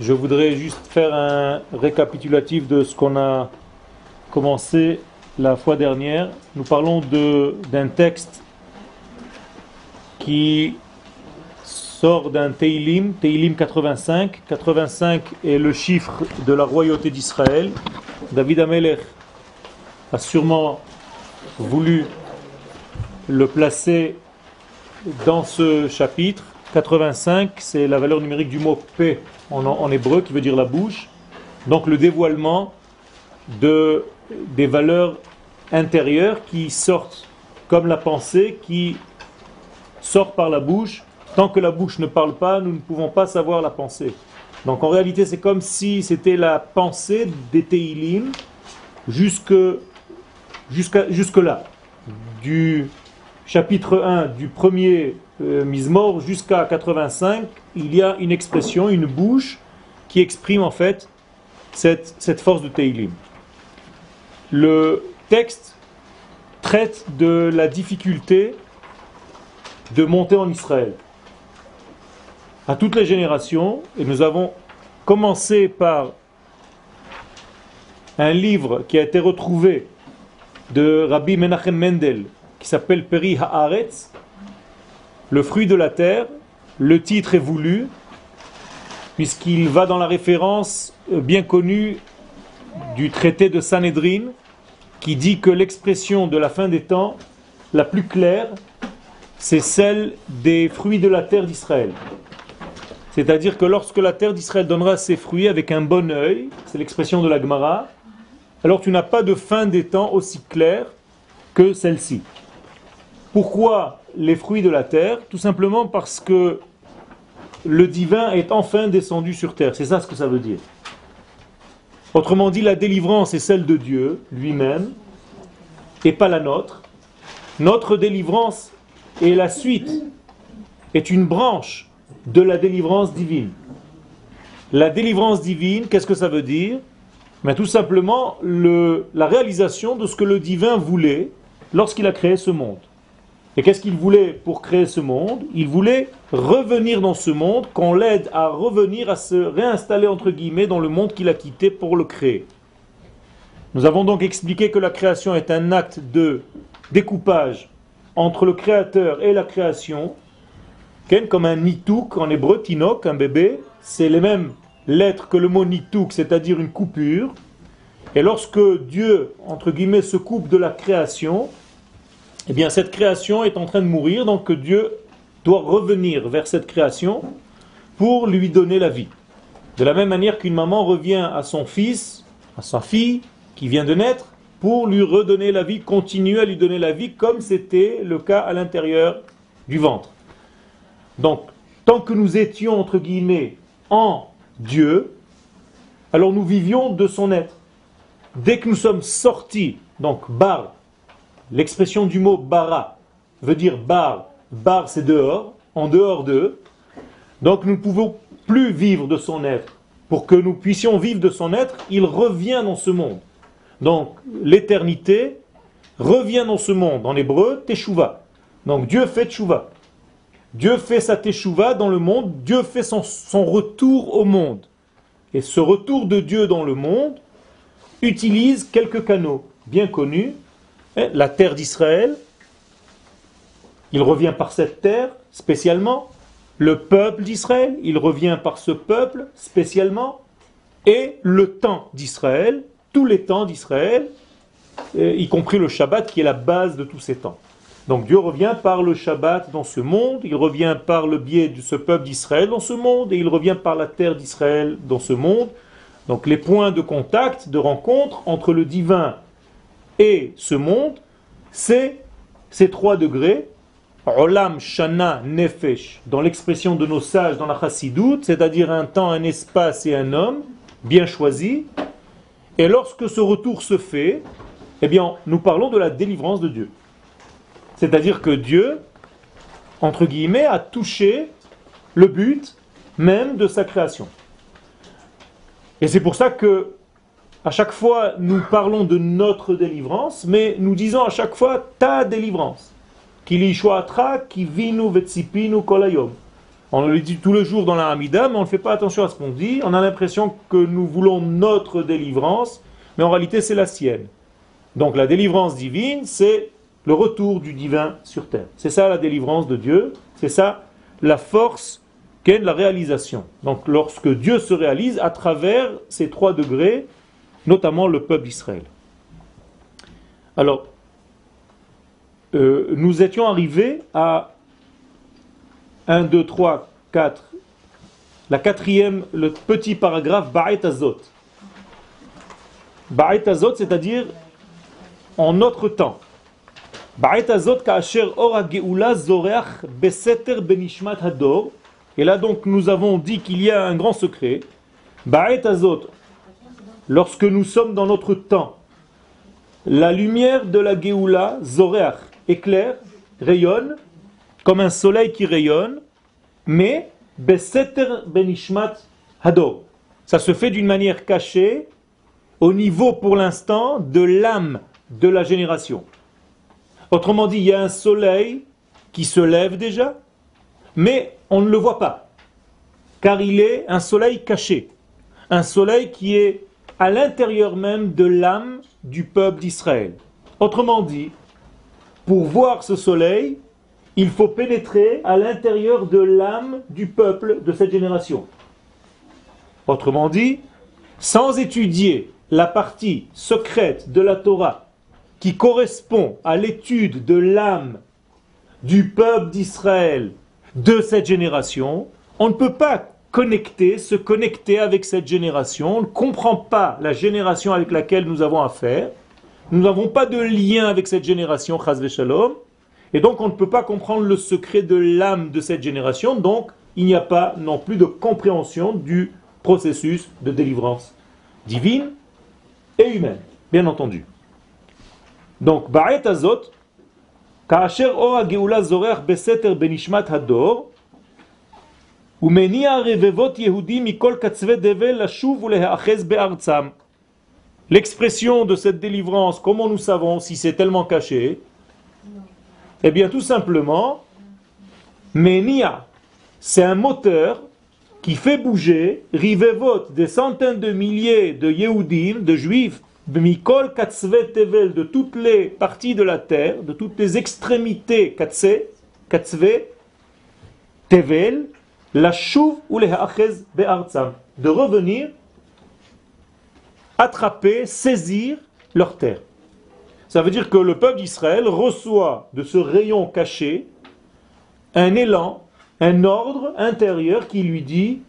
Je voudrais juste faire un récapitulatif de ce qu'on a commencé la fois dernière. Nous parlons d'un texte qui sort d'un Teilim, Teilim 85. 85 est le chiffre de la royauté d'Israël. David Amelech a sûrement voulu le placer dans ce chapitre. 85, c'est la valeur numérique du mot P en, hébreu qui veut dire la bouche. Donc le dévoilement de, des valeurs intérieures qui sortent comme la pensée qui sort par la bouche. Tant que la bouche ne parle pas, nous ne pouvons pas savoir la pensée. Donc en réalité, c'est comme si c'était la pensée des Teilim jusque, jusque là. Du chapitre 1 du premier euh, mort jusqu'à 85, il y a une expression, une bouche qui exprime en fait cette, cette force de Teilim. Le texte traite de la difficulté de monter en Israël. À toutes les générations, et nous avons commencé par un livre qui a été retrouvé de Rabbi Menachem Mendel, qui s'appelle Peri Haaretz, le fruit de la terre. Le titre est voulu, puisqu'il va dans la référence euh, bien connue du traité de Sanhedrin, qui dit que l'expression de la fin des temps, la plus claire, c'est celle des fruits de la terre d'Israël. C'est-à-dire que lorsque la terre d'Israël donnera ses fruits avec un bon œil, c'est l'expression de la Gemara, alors tu n'as pas de fin des temps aussi claire que celle-ci. Pourquoi les fruits de la terre Tout simplement parce que le divin est enfin descendu sur terre. C'est ça ce que ça veut dire. Autrement dit, la délivrance est celle de Dieu lui-même et pas la nôtre. Notre délivrance est la suite, est une branche de la délivrance divine. La délivrance divine, qu'est-ce que ça veut dire? Mais Tout simplement le, la réalisation de ce que le divin voulait lorsqu'il a créé ce monde. Et qu'est-ce qu'il voulait pour créer ce monde? Il voulait revenir dans ce monde, qu'on l'aide à revenir, à se réinstaller entre guillemets dans le monde qu'il a quitté pour le créer. Nous avons donc expliqué que la création est un acte de découpage entre le créateur et la création, comme un nitouk en hébreu, tinok, un bébé, c'est les mêmes lettres que le mot nitouk, c'est-à-dire une coupure. Et lorsque Dieu, entre guillemets, se coupe de la création, eh bien cette création est en train de mourir, donc Dieu doit revenir vers cette création pour lui donner la vie. De la même manière qu'une maman revient à son fils, à sa fille qui vient de naître, pour lui redonner la vie, continuer à lui donner la vie comme c'était le cas à l'intérieur du ventre. Donc, tant que nous étions, entre guillemets, en Dieu, alors nous vivions de son être. Dès que nous sommes sortis, donc bar, L'expression du mot bara veut dire bar. Bar, c'est dehors, en dehors d'eux. Donc nous ne pouvons plus vivre de son être. Pour que nous puissions vivre de son être, il revient dans ce monde. Donc l'éternité revient dans ce monde. En hébreu, teshuva. Donc Dieu fait teshuva. Dieu fait sa teshuva dans le monde. Dieu fait son, retour au monde. Et ce retour de Dieu dans le monde utilise quelques canaux bien connus la terre d'Israël, il revient par cette terre spécialement, le peuple d'Israël, il revient par ce peuple spécialement, et le temps d'Israël, tous les temps d'Israël, euh, y compris le Shabbat qui est la base de tous ces temps. Donc Dieu revient par le Shabbat dans ce monde, il revient par le biais de ce peuple d'Israël dans ce monde, et il revient par la terre d'Israël dans ce monde. Donc les points de contact, de rencontre entre le divin et ce monde, c'est ces trois degrés, Olam, Shana, Nefesh, dans l'expression de nos sages dans la Chassidoute, c'est-à-dire un temps, un espace et un homme, bien choisi. Et lorsque ce retour se fait, eh bien, nous parlons de la délivrance de Dieu. C'est-à-dire que Dieu, entre guillemets, a touché le but même de sa création. Et c'est pour ça que à chaque fois, nous parlons de notre délivrance, mais nous disons à chaque fois ta délivrance. On le dit tous les jours dans la Hamida, mais on ne fait pas attention à ce qu'on dit. On a l'impression que nous voulons notre délivrance, mais en réalité c'est la sienne. Donc la délivrance divine, c'est le retour du divin sur terre. C'est ça la délivrance de Dieu, c'est ça la force qu'est la réalisation. Donc lorsque Dieu se réalise à travers ces trois degrés, notamment le peuple d'Israël. Alors, euh, nous étions arrivés à 1, 2, 3, 4, la quatrième, le petit paragraphe Ba'et Azot. Ba'et Azot, c'est-à-dire en notre temps. Ba'et Azot ka'asher or geula zoreach beseter benishmat hador. Et là donc nous avons dit qu'il y a un grand secret. Ba'et Azot, lorsque nous sommes dans notre temps, la lumière de la Géoula, Zoreach, éclaire, rayonne, comme un soleil qui rayonne, mais Beseter Benishmat Hador. Ça se fait d'une manière cachée, au niveau pour l'instant de l'âme de la génération. Autrement dit, il y a un soleil qui se lève déjà, mais on ne le voit pas, car il est un soleil caché, un soleil qui est à l'intérieur même de l'âme du peuple d'Israël. Autrement dit, pour voir ce soleil, il faut pénétrer à l'intérieur de l'âme du peuple de cette génération. Autrement dit, sans étudier la partie secrète de la Torah qui correspond à l'étude de l'âme du peuple d'Israël de cette génération, on ne peut pas connecter, se connecter avec cette génération. On ne comprend pas la génération avec laquelle nous avons affaire. Nous n'avons pas de lien avec cette génération, Chazve Shalom. Et donc on ne peut pas comprendre le secret de l'âme de cette génération. Donc il n'y a pas non plus de compréhension du processus de délivrance divine et humaine, bien entendu. Donc, Ba'et Azot, Ka'asher Or Zoreach Beseter Benishmat Hador, L'expression de cette délivrance, comment nous savons si c'est tellement caché? Eh bien tout simplement, Menia, c'est un moteur qui fait bouger Rivevot, des centaines de milliers de Yehudim, de Juifs, de toutes les parties de la terre, de toutes les extrémités Katzve, Tevel, la chouv ou les de revenir, attraper, saisir leur terre. Ça veut dire que le peuple d'Israël reçoit de ce rayon caché un élan, un ordre intérieur qui lui dit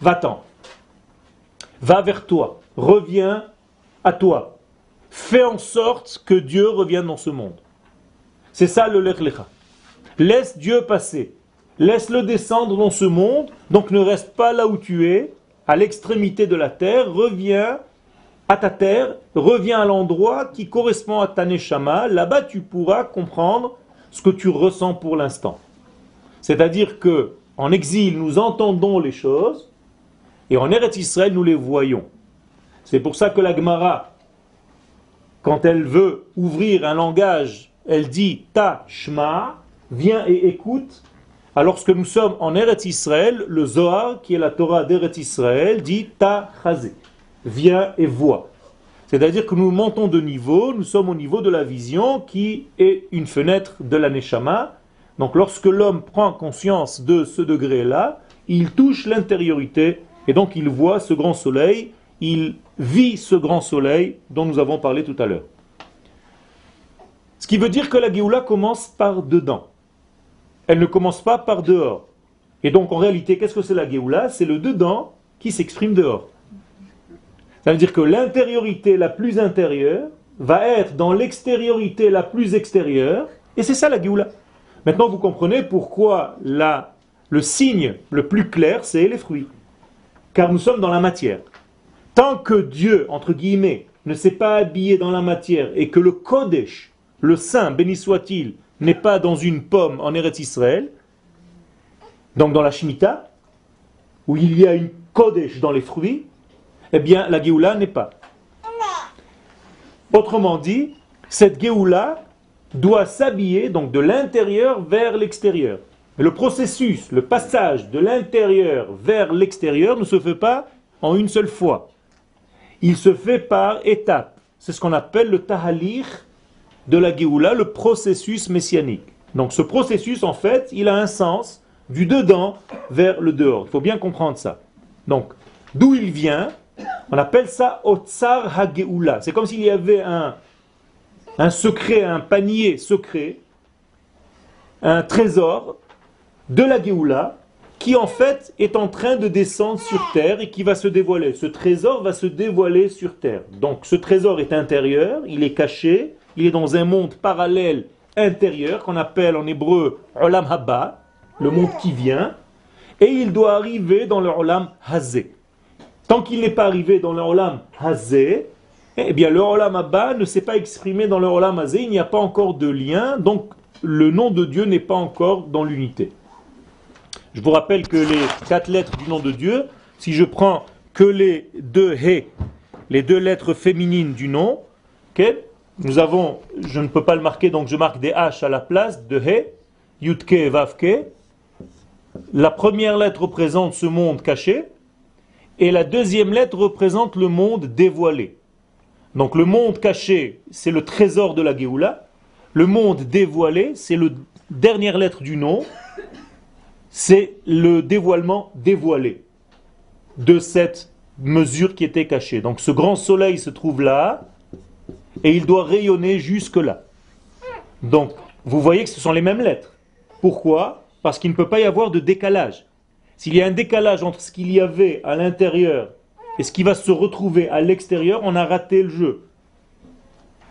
Va-t'en, va vers toi, reviens à toi, fais en sorte que Dieu revienne dans ce monde. C'est ça le Lech Laisse Dieu passer. Laisse-le descendre dans ce monde. Donc ne reste pas là où tu es, à l'extrémité de la terre. Reviens à ta terre. Reviens à l'endroit qui correspond à ta neshama. Là-bas, tu pourras comprendre ce que tu ressens pour l'instant. C'est-à-dire que en exil, nous entendons les choses et en Eretz Israël, nous les voyons. C'est pour ça que la Gemara, quand elle veut ouvrir un langage, elle dit ta shma, viens et écoute. Alors que nous sommes en Eretz Israël, le Zohar, qui est la Torah d'Eretz Israël, dit Ta chazé, viens et vois. C'est-à-dire que nous montons de niveau, nous sommes au niveau de la vision qui est une fenêtre de la Neshama. Donc lorsque l'homme prend conscience de ce degré-là, il touche l'intériorité et donc il voit ce grand soleil, il vit ce grand soleil dont nous avons parlé tout à l'heure. Ce qui veut dire que la Géoula commence par dedans elle ne commence pas par dehors. Et donc en réalité, qu'est-ce que c'est la Géoula? C'est le dedans qui s'exprime dehors. Ça veut dire que l'intériorité la plus intérieure va être dans l'extériorité la plus extérieure, et c'est ça la Géoula. Maintenant, vous comprenez pourquoi la, le signe le plus clair, c'est les fruits. Car nous sommes dans la matière. Tant que Dieu, entre guillemets, ne s'est pas habillé dans la matière et que le Kodesh, le Saint, béni soit-il, n'est pas dans une pomme en Eretz Israël, donc dans la Shemitah, où il y a une Kodesh dans les fruits, eh bien la Géoula n'est pas. Autrement dit, cette Géoula doit s'habiller donc de l'intérieur vers l'extérieur. Mais le processus, le passage de l'intérieur vers l'extérieur ne se fait pas en une seule fois. Il se fait par étapes. C'est ce qu'on appelle le tahalir de la Géoula, le processus messianique. Donc ce processus, en fait, il a un sens du dedans vers le dehors. Il faut bien comprendre ça. Donc, d'où il vient, on appelle ça Otsar HaGeoula. C'est comme s'il y avait un, un secret, un panier secret, un trésor de la Géoula qui en fait est en train de descendre sur terre et qui va se dévoiler. Ce trésor va se dévoiler sur terre. Donc ce trésor est intérieur, il est caché, il est dans un monde parallèle intérieur qu'on appelle en hébreu Olam Haba, le monde qui vient, et il doit arriver dans le Olam Hazé. Tant qu'il n'est pas arrivé dans le Olam Hazé, eh bien le Olam Haba ne s'est pas exprimé dans le Olam Hazé, il n'y a pas encore de lien, donc le nom de Dieu n'est pas encore dans l'unité. Je vous rappelle que les quatre lettres du nom de Dieu, si je prends que les deux He, les deux lettres féminines du nom, nous avons, je ne peux pas le marquer, donc je marque des H à la place de He, Yutke et Vavke. La première lettre représente ce monde caché, et la deuxième lettre représente le monde dévoilé. Donc le monde caché, c'est le trésor de la Géoula. Le monde dévoilé, c'est la dernière lettre du nom, c'est le dévoilement dévoilé de cette mesure qui était cachée. Donc ce grand soleil se trouve là et il doit rayonner jusque là. Donc vous voyez que ce sont les mêmes lettres. Pourquoi? Parce qu'il ne peut pas y avoir de décalage. S'il y a un décalage entre ce qu'il y avait à l'intérieur et ce qui va se retrouver à l'extérieur, on a raté le jeu.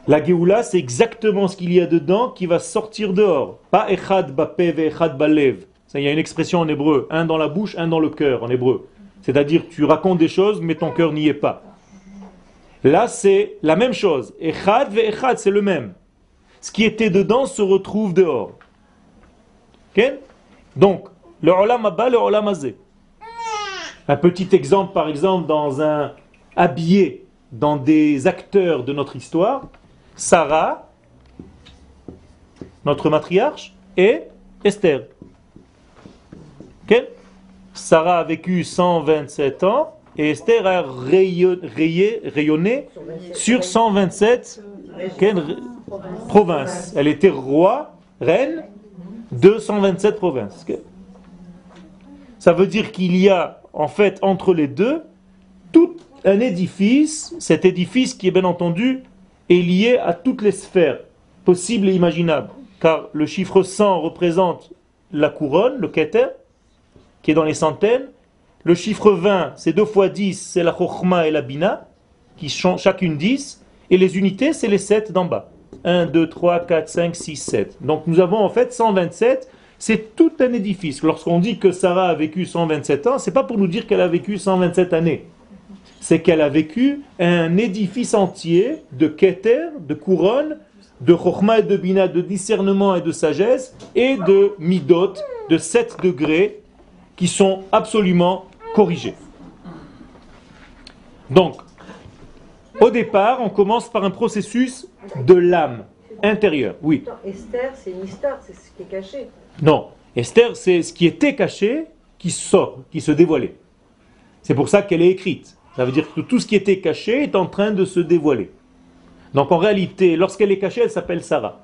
La Géoula, c'est exactement ce qu'il y a dedans qui va sortir dehors. Pas echad bapev echad balev. Il y a une expression en hébreu, un dans la bouche, un dans le cœur en hébreu. C'est-à-dire tu racontes des choses, mais ton cœur n'y est pas. Là, c'est la même chose. Echad ve echad, c'est le même. Ce qui était dedans se retrouve dehors. Donc, le olam abba, le olam azé. Un petit exemple, par exemple, dans un habillé dans des acteurs de notre histoire, Sarah, notre matriarche, et Esther. Sarah a vécu 127 ans et Esther a rayonné, sur 127 provinces. Elle était roi, reine de 127 provinces. Ça veut dire qu'il y a en fait entre les deux tout un édifice, cet édifice qui est bien entendu est lié à toutes les sphères possibles et imaginables. Car le chiffre 100 représente la couronne, le keter, qui est dans les centaines. Le chiffre 20, c'est 2 fois 10, c'est la chokhma et la bina, qui sont chacune 10. Et les unités, c'est les 7 d'en bas. 1, 2, 3, 4, 5, 6, 7. Donc nous avons en fait 127. C'est tout un édifice. Lorsqu'on dit que Sarah a vécu 127 ans, c'est pas pour nous dire qu'elle a vécu 127 années. C'est qu'elle a vécu un édifice entier de keter, de couronne, de chokhma et de bina, de discernement et de sagesse, et de midot, de 7 degrés qui sont absolument Donc, au départ, on commence par un processus de l'âme intérieure. Oui. Esther, c'est une histoire, c'est ce qui est caché. Non, Esther, c'est ce qui était caché qui sort, qui se dévoilait. C'est pour ça qu'elle est écrite. Ça veut dire que tout ce qui était caché est en train de se dévoiler. Donc en réalité, lorsqu'elle est cachée, elle s'appelle Sarah.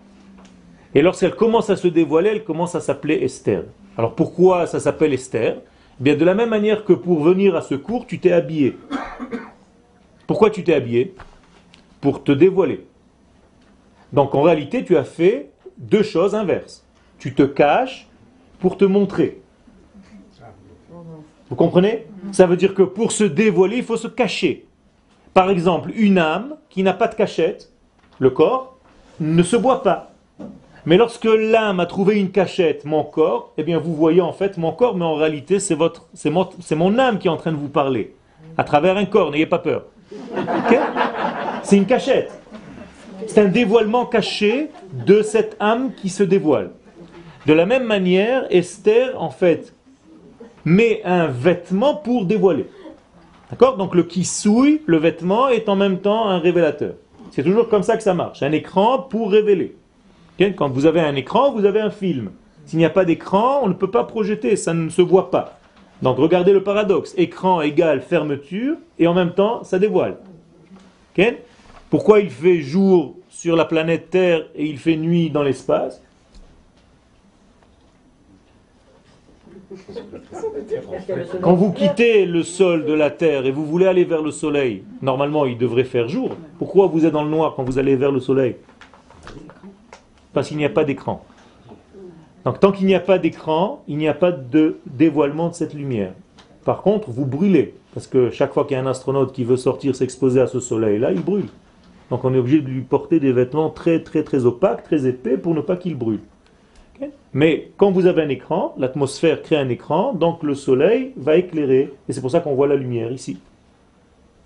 Et lorsqu'elle commence à se dévoiler, elle commence à s'appeler Esther. Alors pourquoi ça s'appelle Esther? De la même manière que pour venir à ce cours, tu t'es habillé. Pourquoi tu t'es habillé? Pour te dévoiler. Donc en réalité, tu as fait deux choses inverses. Tu te caches pour te montrer. Vous comprenez? Ça veut dire que pour se dévoiler, il faut se cacher. Par exemple, une âme qui n'a pas de cachette, le corps, ne se voit pas. Mais lorsque l'âme a trouvé une cachette, mon corps, eh bien vous voyez en fait mon corps, mais en réalité c'est votre, c'est mon, âme qui est en train de vous parler, à travers un corps, n'ayez pas peur. c'est une cachette. C'est un dévoilement caché de cette âme qui se dévoile. De la même manière, Esther, en fait, met un vêtement pour dévoiler. D'accord? Donc le qui souille, le vêtement, est en même temps un révélateur. C'est toujours comme ça que ça marche. Un écran pour révéler. Quand vous avez un écran, vous avez un film. S'il n'y a pas d'écran, on ne peut pas projeter, ça ne se voit pas. Donc regardez le paradoxe. Écran égale fermeture, et en même temps, ça dévoile. Pourquoi il fait jour sur la planète Terre et il fait nuit dans l'espace? Quand vous quittez le sol de la terre et vous voulez aller vers le soleil, normalement il devrait faire jour. Pourquoi vous êtes dans le noir quand vous allez vers le soleil? Parce qu'il n'y a pas d'écran. Donc tant qu'il n'y a pas d'écran, il n'y a pas de dévoilement de cette lumière. Par contre, vous brûlez, parce que chaque fois qu'il y a un astronaute qui veut sortir s'exposer à ce soleil-là, il brûle. Donc on est obligé de lui porter des vêtements très très très opaques, très épais, pour ne pas qu'il brûle. Mais quand vous avez un écran, l'atmosphère crée un écran, donc le soleil va éclairer. Et c'est pour ça qu'on voit la lumière ici.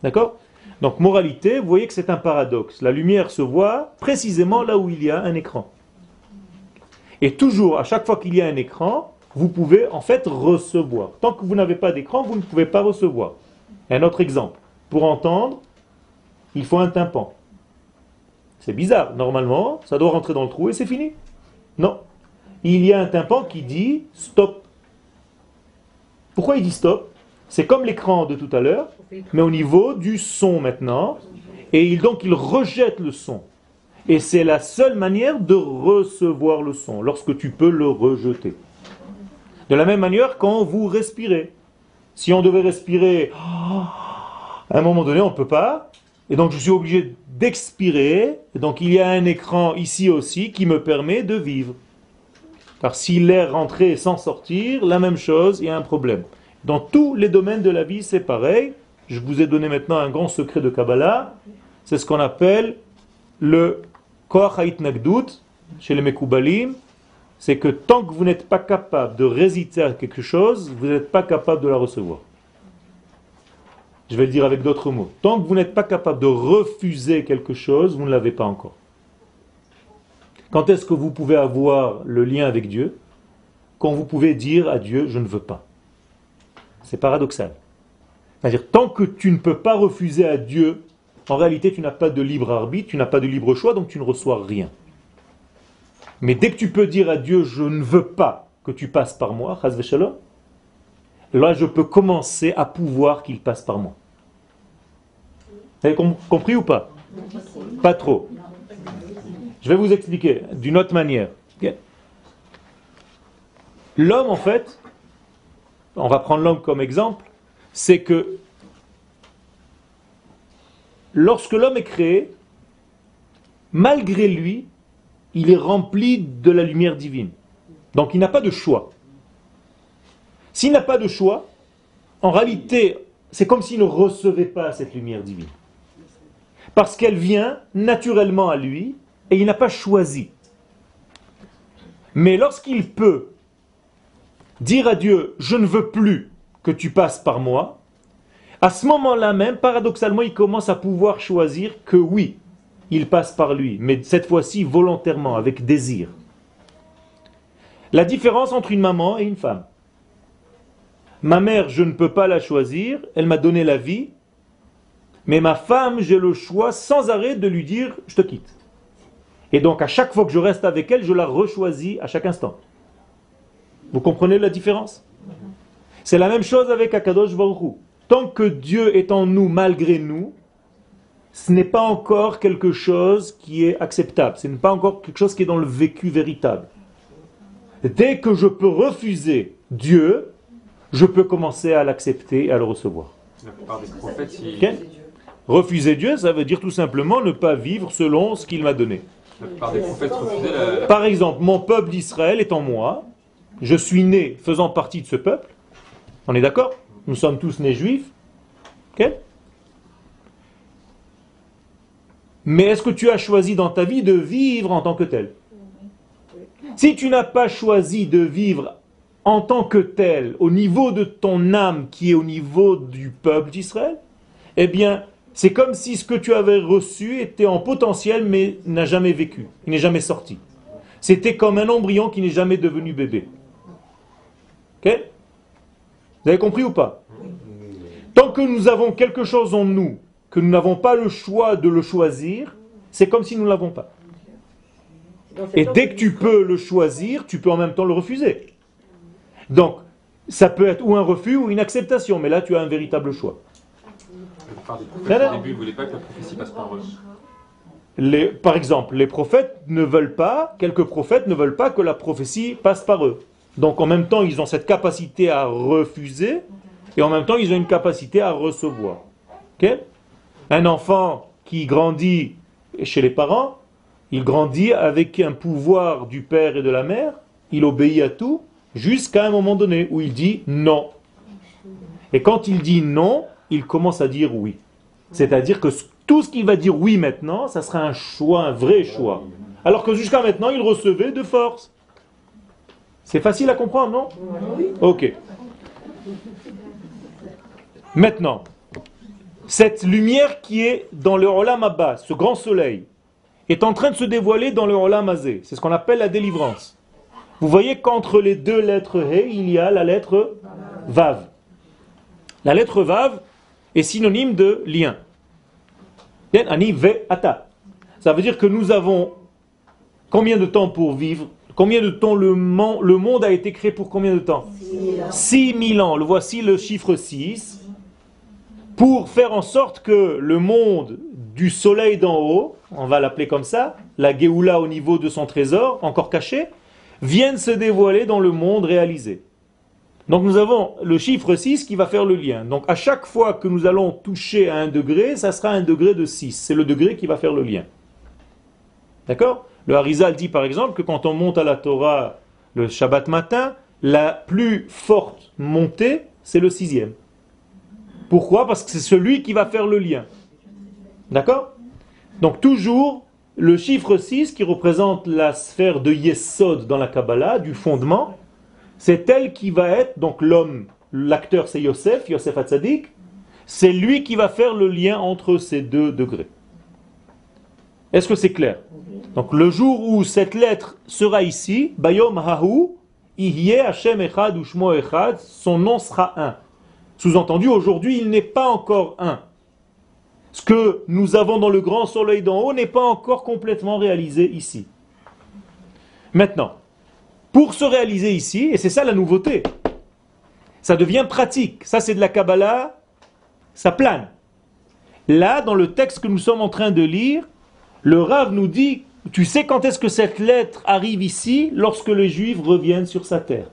D'accord? Donc moralité, vous voyez que c'est un paradoxe. La lumière se voit précisément là où il y a un écran. Et toujours, à chaque fois qu'il y a un écran, vous pouvez en fait recevoir. Tant que vous n'avez pas d'écran, vous ne pouvez pas recevoir. Un autre exemple. Pour entendre, il faut un tympan. C'est bizarre. Normalement, ça doit rentrer dans le trou et c'est fini. Non il y a un tympan qui dit stop. Pourquoi il dit stop? C'est comme l'écran de tout à l'heure, mais au niveau du son maintenant. Et donc il rejette le son. Et c'est la seule manière de recevoir le son, lorsque tu peux le rejeter. De la même manière, quand vous respirez. Si on devait respirer, à un moment donné, on ne peut pas. Et donc je suis obligé d'expirer. Donc il y a un écran ici aussi qui me permet de vivre. Car si l'air rentrait sans sortir, la même chose, il y a un problème. Dans tous les domaines de la vie, c'est pareil. Je vous ai donné maintenant un grand secret de Kabbalah. C'est ce qu'on appelle le Koach Nagdut chez les Mekoubalim. C'est que tant que vous n'êtes pas capable de résister à quelque chose, vous n'êtes pas capable de la recevoir. Je vais le dire avec d'autres mots. Tant que vous n'êtes pas capable de refuser quelque chose, vous ne l'avez pas encore. Quand est-ce que vous pouvez avoir le lien avec Dieu? Quand vous pouvez dire à Dieu, je ne veux pas. C'est paradoxal. C'est-à-dire, tant que tu ne peux pas refuser à Dieu, en réalité, tu n'as pas de libre arbitre, tu n'as pas de libre choix, donc tu ne reçois rien. Mais dès que tu peux dire à Dieu, je ne veux pas que tu passes par moi, là, je peux commencer à pouvoir qu'il passe par moi. Vous avez compris ou pas? Pas trop. Je vais vous expliquer d'une autre manière. L'homme, en fait, on va prendre l'homme comme exemple, c'est que lorsque l'homme est créé, malgré lui, il est rempli de la lumière divine. Donc il n'a pas de choix. S'il n'a pas de choix, en réalité, c'est comme s'il ne recevait pas cette lumière divine. Parce qu'elle vient naturellement à lui, et il n'a pas choisi. Mais lorsqu'il peut dire à Dieu, je ne veux plus que tu passes par moi, à ce moment-là même, paradoxalement, il commence à pouvoir choisir que oui, il passe par lui, mais cette fois-ci volontairement, avec désir. La différence entre une maman et une femme. Ma mère, je ne peux pas la choisir, elle m'a donné la vie, mais ma femme, j'ai le choix sans arrêt de lui dire, je te quitte. Et donc à chaque fois que je reste avec elle, je la rechoisis à chaque instant. Vous comprenez la différence? C'est la même chose avec Akadosh Baruch Tant que Dieu est en nous malgré nous, ce n'est pas encore quelque chose qui est acceptable. Ce n'est pas encore quelque chose qui est dans le vécu véritable. Dès que je peux refuser Dieu, je peux commencer à l'accepter et à le recevoir. Refuser Dieu, ça veut dire tout simplement ne pas vivre selon ce qu'il m'a donné. Par exemple, mon peuple d'Israël est en moi, je suis né faisant partie de ce peuple, on est d'accord? Nous sommes tous nés juifs, Mais est-ce que tu as choisi dans ta vie de vivre en tant que tel? Si tu n'as pas choisi de vivre en tant que tel, au niveau de ton âme qui est au niveau du peuple d'Israël, eh bien, c'est comme si ce que tu avais reçu était en potentiel mais n'a jamais vécu, il n'est jamais sorti. C'était comme un embryon qui n'est jamais devenu bébé. Ok? Vous avez compris ou pas? Tant que nous avons quelque chose en nous, que nous n'avons pas le choix de le choisir, c'est comme si nous ne l'avons pas. Et dès que tu peux le choisir, tu peux en même temps le refuser. Donc, ça peut être ou un refus ou une acceptation, mais là tu as un véritable choix. La plupart des Non, prophètes non. au début ne voulaient pas que la prophétie passe par eux? Les- par exemple, les prophètes ne veulent pas, quelques prophètes ne veulent pas que la prophétie passe par eux. Donc en même temps, ils ont cette capacité à refuser et en même temps, ils ont une capacité à recevoir. Un enfant qui grandit chez les parents, il grandit avec un pouvoir du père et de la mère, il obéit à tout, jusqu'à un moment donné où il dit non. Et quand il dit non, il commence à dire oui. C'est-à-dire que tout ce qu'il va dire oui maintenant, ça sera un choix, un vrai choix. Alors que jusqu'à maintenant, il recevait de force. C'est facile à comprendre, non Ok. Maintenant, cette lumière qui est dans le Olam Abba, ce grand soleil, est en train de se dévoiler dans le Olam Azé. C'est ce qu'on appelle la délivrance. Vous voyez qu'entre les deux lettres He, il y a la lettre Vav. La lettre Vav est synonyme de lien. Ani ve ata. Ça veut dire que nous avons combien de temps pour vivre? Combien de temps le, mon- le monde a été créé pour combien de temps? 6000 ans. Le voici le chiffre 6. Pour faire en sorte que le monde du soleil d'en haut, on va l'appeler comme ça, la Géoula au niveau de son trésor, encore caché, vienne se dévoiler dans le monde réalisé. Donc nous avons le chiffre 6 qui va faire le lien. Donc à chaque fois que nous allons toucher à un degré, ça sera un degré de 6. C'est le degré qui va faire le lien. D'accord? Le Harizal dit par exemple que quand on monte à la Torah le Shabbat matin, la plus forte montée, c'est le sixième. Pourquoi? Parce que c'est celui qui va faire le lien. D'accord? Donc toujours le chiffre 6 qui représente la sphère de Yesod dans la Kabbalah, du fondement, c'est elle qui va être, donc l'homme, l'acteur c'est Yosef, Yosef Hatzadik, c'est lui qui va faire le lien entre ces deux degrés. Est-ce que c'est clair? Donc le jour où cette lettre sera ici, Bayom Hahu, Ihye Hashem Echad Ushmo Echad, son nom sera un. Sous-entendu, aujourd'hui, il n'est pas encore un. Ce que nous avons dans le grand soleil d'en haut n'est pas encore complètement réalisé ici. Maintenant, pour se réaliser ici, et c'est ça la nouveauté, ça devient pratique. Ça, c'est de la Kabbalah, ça plane. Là, dans le texte que nous sommes en train de lire, le Rav nous dit, tu sais quand est-ce que cette lettre arrive ici? Lorsque les Juifs reviennent sur sa terre.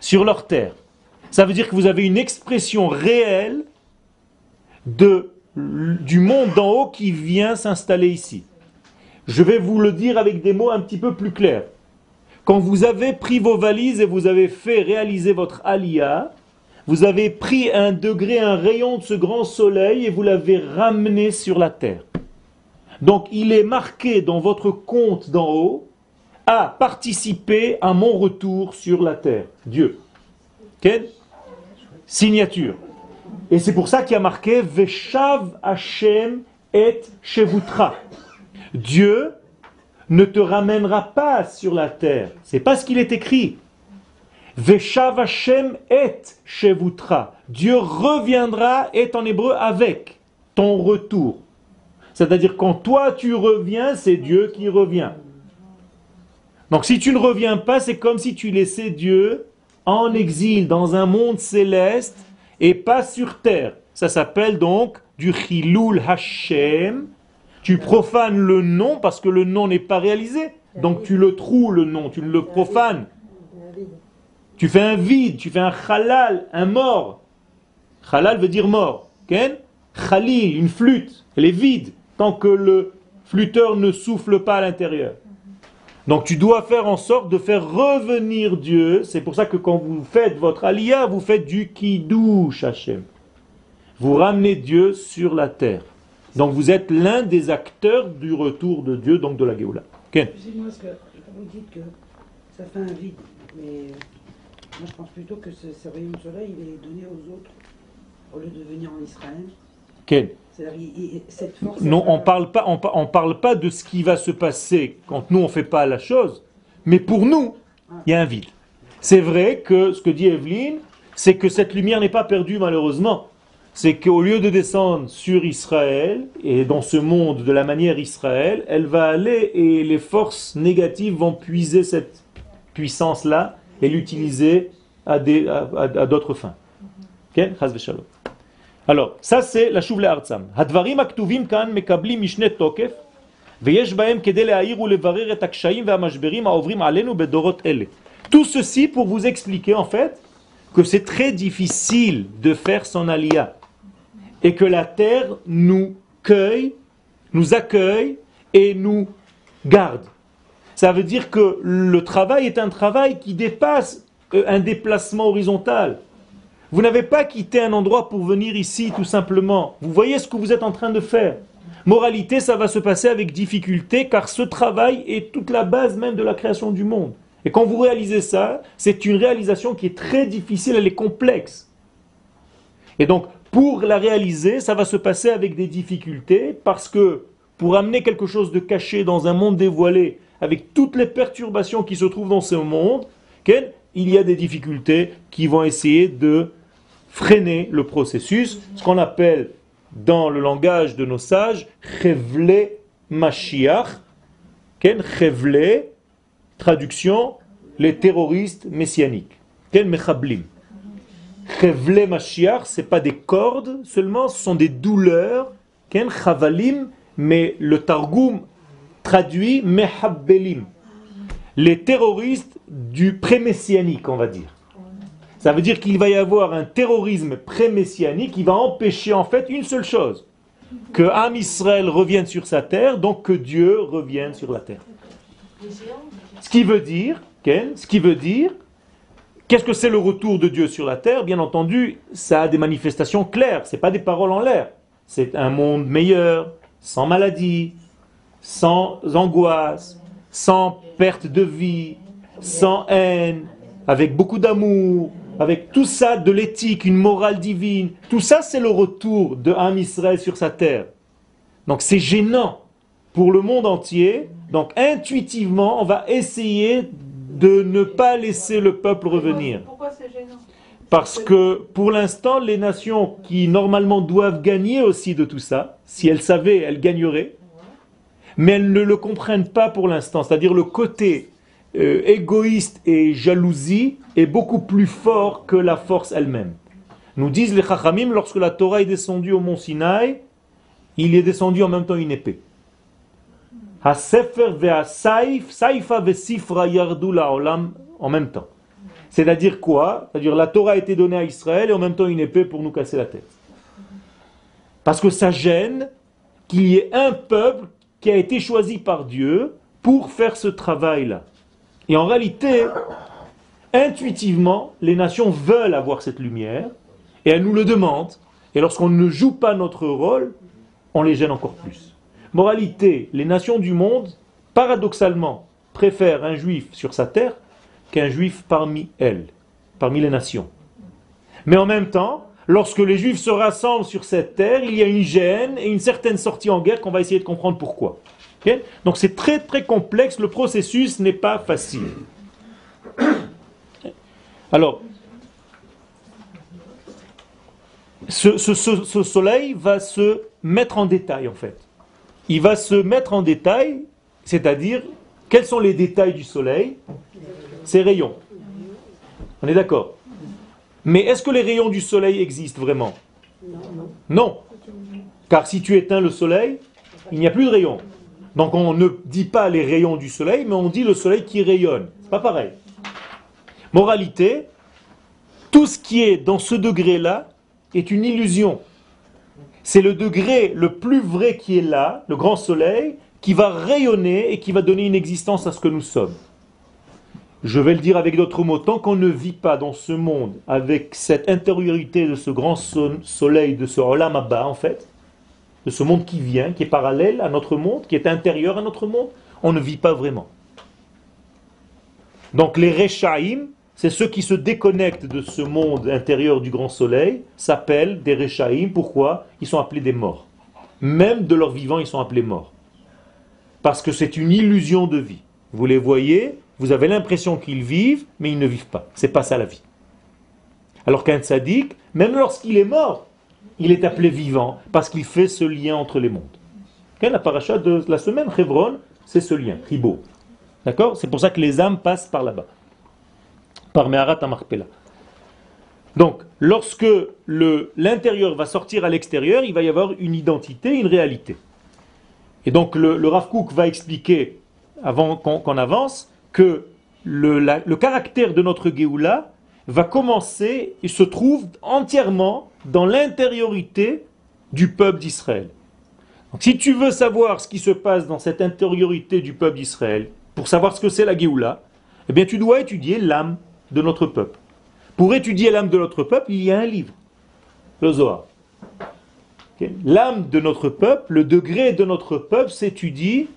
Sur leur terre. Ça veut dire que vous avez une expression réelle du monde d'en haut qui vient s'installer ici. Je vais vous le dire avec des mots un petit peu plus clairs. Quand vous avez pris vos valises et vous avez fait réaliser votre alia, vous avez pris un degré, un rayon de ce grand soleil et vous l'avez ramené sur la terre. Donc il est marqué dans votre compte d'en haut à participer à mon retour sur la terre. Dieu. Quelle signature. Et c'est pour ça qu'il y a marqué Veshav Hashem et Shevutra. Dieu ne te ramènera pas sur la terre. C'est pas ce qu'il est écrit. Veshav Hashem et Shevutra. Dieu reviendra est en hébreu avec ton retour. C'est-à-dire quand toi tu reviens, c'est Dieu qui revient. Donc si tu ne reviens pas, c'est comme si tu laissais Dieu en exil dans un monde céleste et pas sur terre. Ça s'appelle donc du Chilul Hashem. Tu profanes le nom parce que le nom n'est pas réalisé. Donc tu le trouves le nom, tu le profanes. Tu fais un vide, tu fais un halal, un mort. Halal veut dire mort. Khalil, une flûte, elle est vide tant que le flûteur ne souffle pas à l'intérieur. Donc tu dois faire en sorte de faire revenir Dieu. C'est pour ça que quand vous faites votre aliyah, vous faites du kiddush Hashem. Vous ramenez Dieu sur la terre. Donc vous êtes l'un des acteurs du retour de Dieu, donc de la Géoula. Ken Excusez-moi, parce que vous dites que ça fait un vide, mais moi je pense plutôt que ce, ce rayon de soleil, il est donné aux autres, au lieu de venir en Israël. Ken il- il- cette force... Non, on va- parle pas, on, pa- on parle pas de ce qui va se passer quand nous on fait pas la chose, mais pour nous, il y a un vide. C'est vrai que ce que dit Evelyne, c'est que cette lumière n'est pas perdue malheureusement. c'est qu'au lieu de descendre sur Israël, et dans ce monde de la manière Israël, elle va aller et les forces négatives vont puiser cette puissance-là et l'utiliser à, d'autres fins. כן? חס ושלום. Alors, ça c'est la שוב לארצם. הדברים הכתובים כאן מקבלים משנה תוקף, ויש בהם כדי להעיר ולברר את הקשיים והמשברים העוברים עלינו בדורות אלה. Tout ceci pour vous expliquer en fait que c'est très difficile de faire son alia et que la terre nous cueille, nous accueille et nous garde. Ça veut dire que le travail est un travail qui dépasse euh, un déplacement horizontal. Vous n'avez pas quitté un endroit pour venir ici tout simplement. Vous voyez ce que vous êtes en train de faire. Moralité, ça va se passer avec difficulté car ce travail est toute la base même de la création du monde. Et quand vous réalisez ça, c'est une réalisation qui est très difficile, elle est complexe. Et donc, pour la réaliser, ça va se passer avec des difficultés parce que pour amener quelque chose de caché dans un monde dévoilé, avec toutes les perturbations qui se trouvent dans ce monde, il y a des difficultés qui vont essayer de freiner le processus, ce qu'on appelle dans le langage de nos sages, Chevle Mashiach, Ken traduction, les terroristes messianiques, Ken Mechablim. Chevle Mashiach, ce pas des cordes seulement, ce sont des douleurs, Ken Chavalim, mais le Targum traduit Mehabbelim. Les terroristes du pré-messianique, on va dire. Ça veut dire qu'il va y avoir un terrorisme pré-messianique qui va empêcher en fait une seule chose. Que Am Israël revienne sur sa terre, donc que Dieu revienne sur la terre. Ce qui veut dire, Ken, ce qui veut dire, qu'est-ce que c'est le retour de Dieu sur la terre? Bien entendu, ça a des manifestations claires, c'est pas des paroles en l'air. C'est un monde meilleur, sans maladie, sans angoisse, sans perte de vie, sans haine, avec beaucoup d'amour, avec tout ça de l'éthique, une morale divine. Tout ça, c'est le retour de Ham Israël sur sa terre. Donc c'est gênant pour le monde entier. Donc intuitivement, on va essayer de ne pas laisser le peuple revenir. Pourquoi c'est gênant? Parce que pour l'instant, les nations qui normalement doivent gagner aussi de tout ça, si elles savaient, elles gagneraient, mais elles ne le comprennent pas pour l'instant. C'est-à-dire le côté euh, égoïste et jalousie est beaucoup plus fort que la force elle-même. Nous disent les Chachamim, lorsque la Torah est descendue au mont Sinaï, il est descendu en même temps une épée. En même temps. C'est-à-dire quoi? C'est-à-dire la Torah a été donnée à Israël et en même temps une épée pour nous casser la tête. Parce que ça gêne qu'il y ait un peuple qui a été choisi par Dieu pour faire ce travail-là. Et en réalité, intuitivement, les nations veulent avoir cette lumière et elles nous le demandent. Et lorsqu'on ne joue pas notre rôle, on les gêne encore plus. Moralité, les nations du monde, paradoxalement, préfèrent un juif sur sa terre qu'un juif parmi elles, parmi les nations. Mais en même temps, lorsque les juifs se rassemblent sur cette terre, il y a une gêne et une certaine sortie en guerre qu'on va essayer de comprendre pourquoi. Donc c'est très très complexe, le processus n'est pas facile. Alors, ce, ce- ce- ce soleil va se mettre en détail en fait. Il va se mettre en détail, c'est-à-dire, quels sont les détails du soleil? Ses rayons. On est d'accord? Mais est-ce que les rayons du soleil existent vraiment? Non. Car si tu éteins le soleil, il n'y a plus de rayons. Donc on ne dit pas les rayons du soleil, mais on dit le soleil qui rayonne. C'est pas pareil. Moralité, tout ce qui est dans ce degré-là est une illusion. C'est le degré le plus vrai qui est là, le grand soleil, qui va rayonner et qui va donner une existence à ce que nous sommes. Je vais le dire avec d'autres mots, tant qu'on ne vit pas dans ce monde avec cette intériorité de ce grand so- soleil, de ce Olam en fait, de ce monde qui vient, qui est parallèle à notre monde, qui est intérieur à notre monde, on ne vit pas vraiment. Donc les Rechaïm, c'est ceux qui se déconnectent de ce monde intérieur du grand soleil, s'appellent des Rechaïm. Pourquoi? Ils sont appelés des morts. Même de leur vivant, ils sont appelés morts. Parce que c'est une illusion de vie. Vous les voyez, vous avez l'impression qu'ils vivent, mais ils ne vivent pas. C'est pas ça la vie. Alors qu'un tzaddik, même lorsqu'il est mort, il est appelé vivant parce qu'il fait ce lien entre les mondes. La paracha de la semaine, Hebron, c'est ce lien, Ribo. D'accord? C'est pour ça que les âmes passent par là-bas, par Meharat Amarpela. Donc, lorsque l'intérieur va sortir à l'extérieur, il va y avoir une identité, une réalité. Et donc, le, le Rav va expliquer, avant qu'on avance, que le, caractère de notre Géoula va commencer et se trouve entièrement dans l'intériorité du peuple d'Israël. Donc, si tu veux savoir ce qui se passe dans cette intériorité du peuple d'Israël, pour savoir ce que c'est la Géoula, eh bien tu dois étudier l'âme de notre peuple. Pour étudier l'âme de notre peuple, il y a un livre, le Zohar. L'âme de notre peuple, le degré de notre peuple s'étudie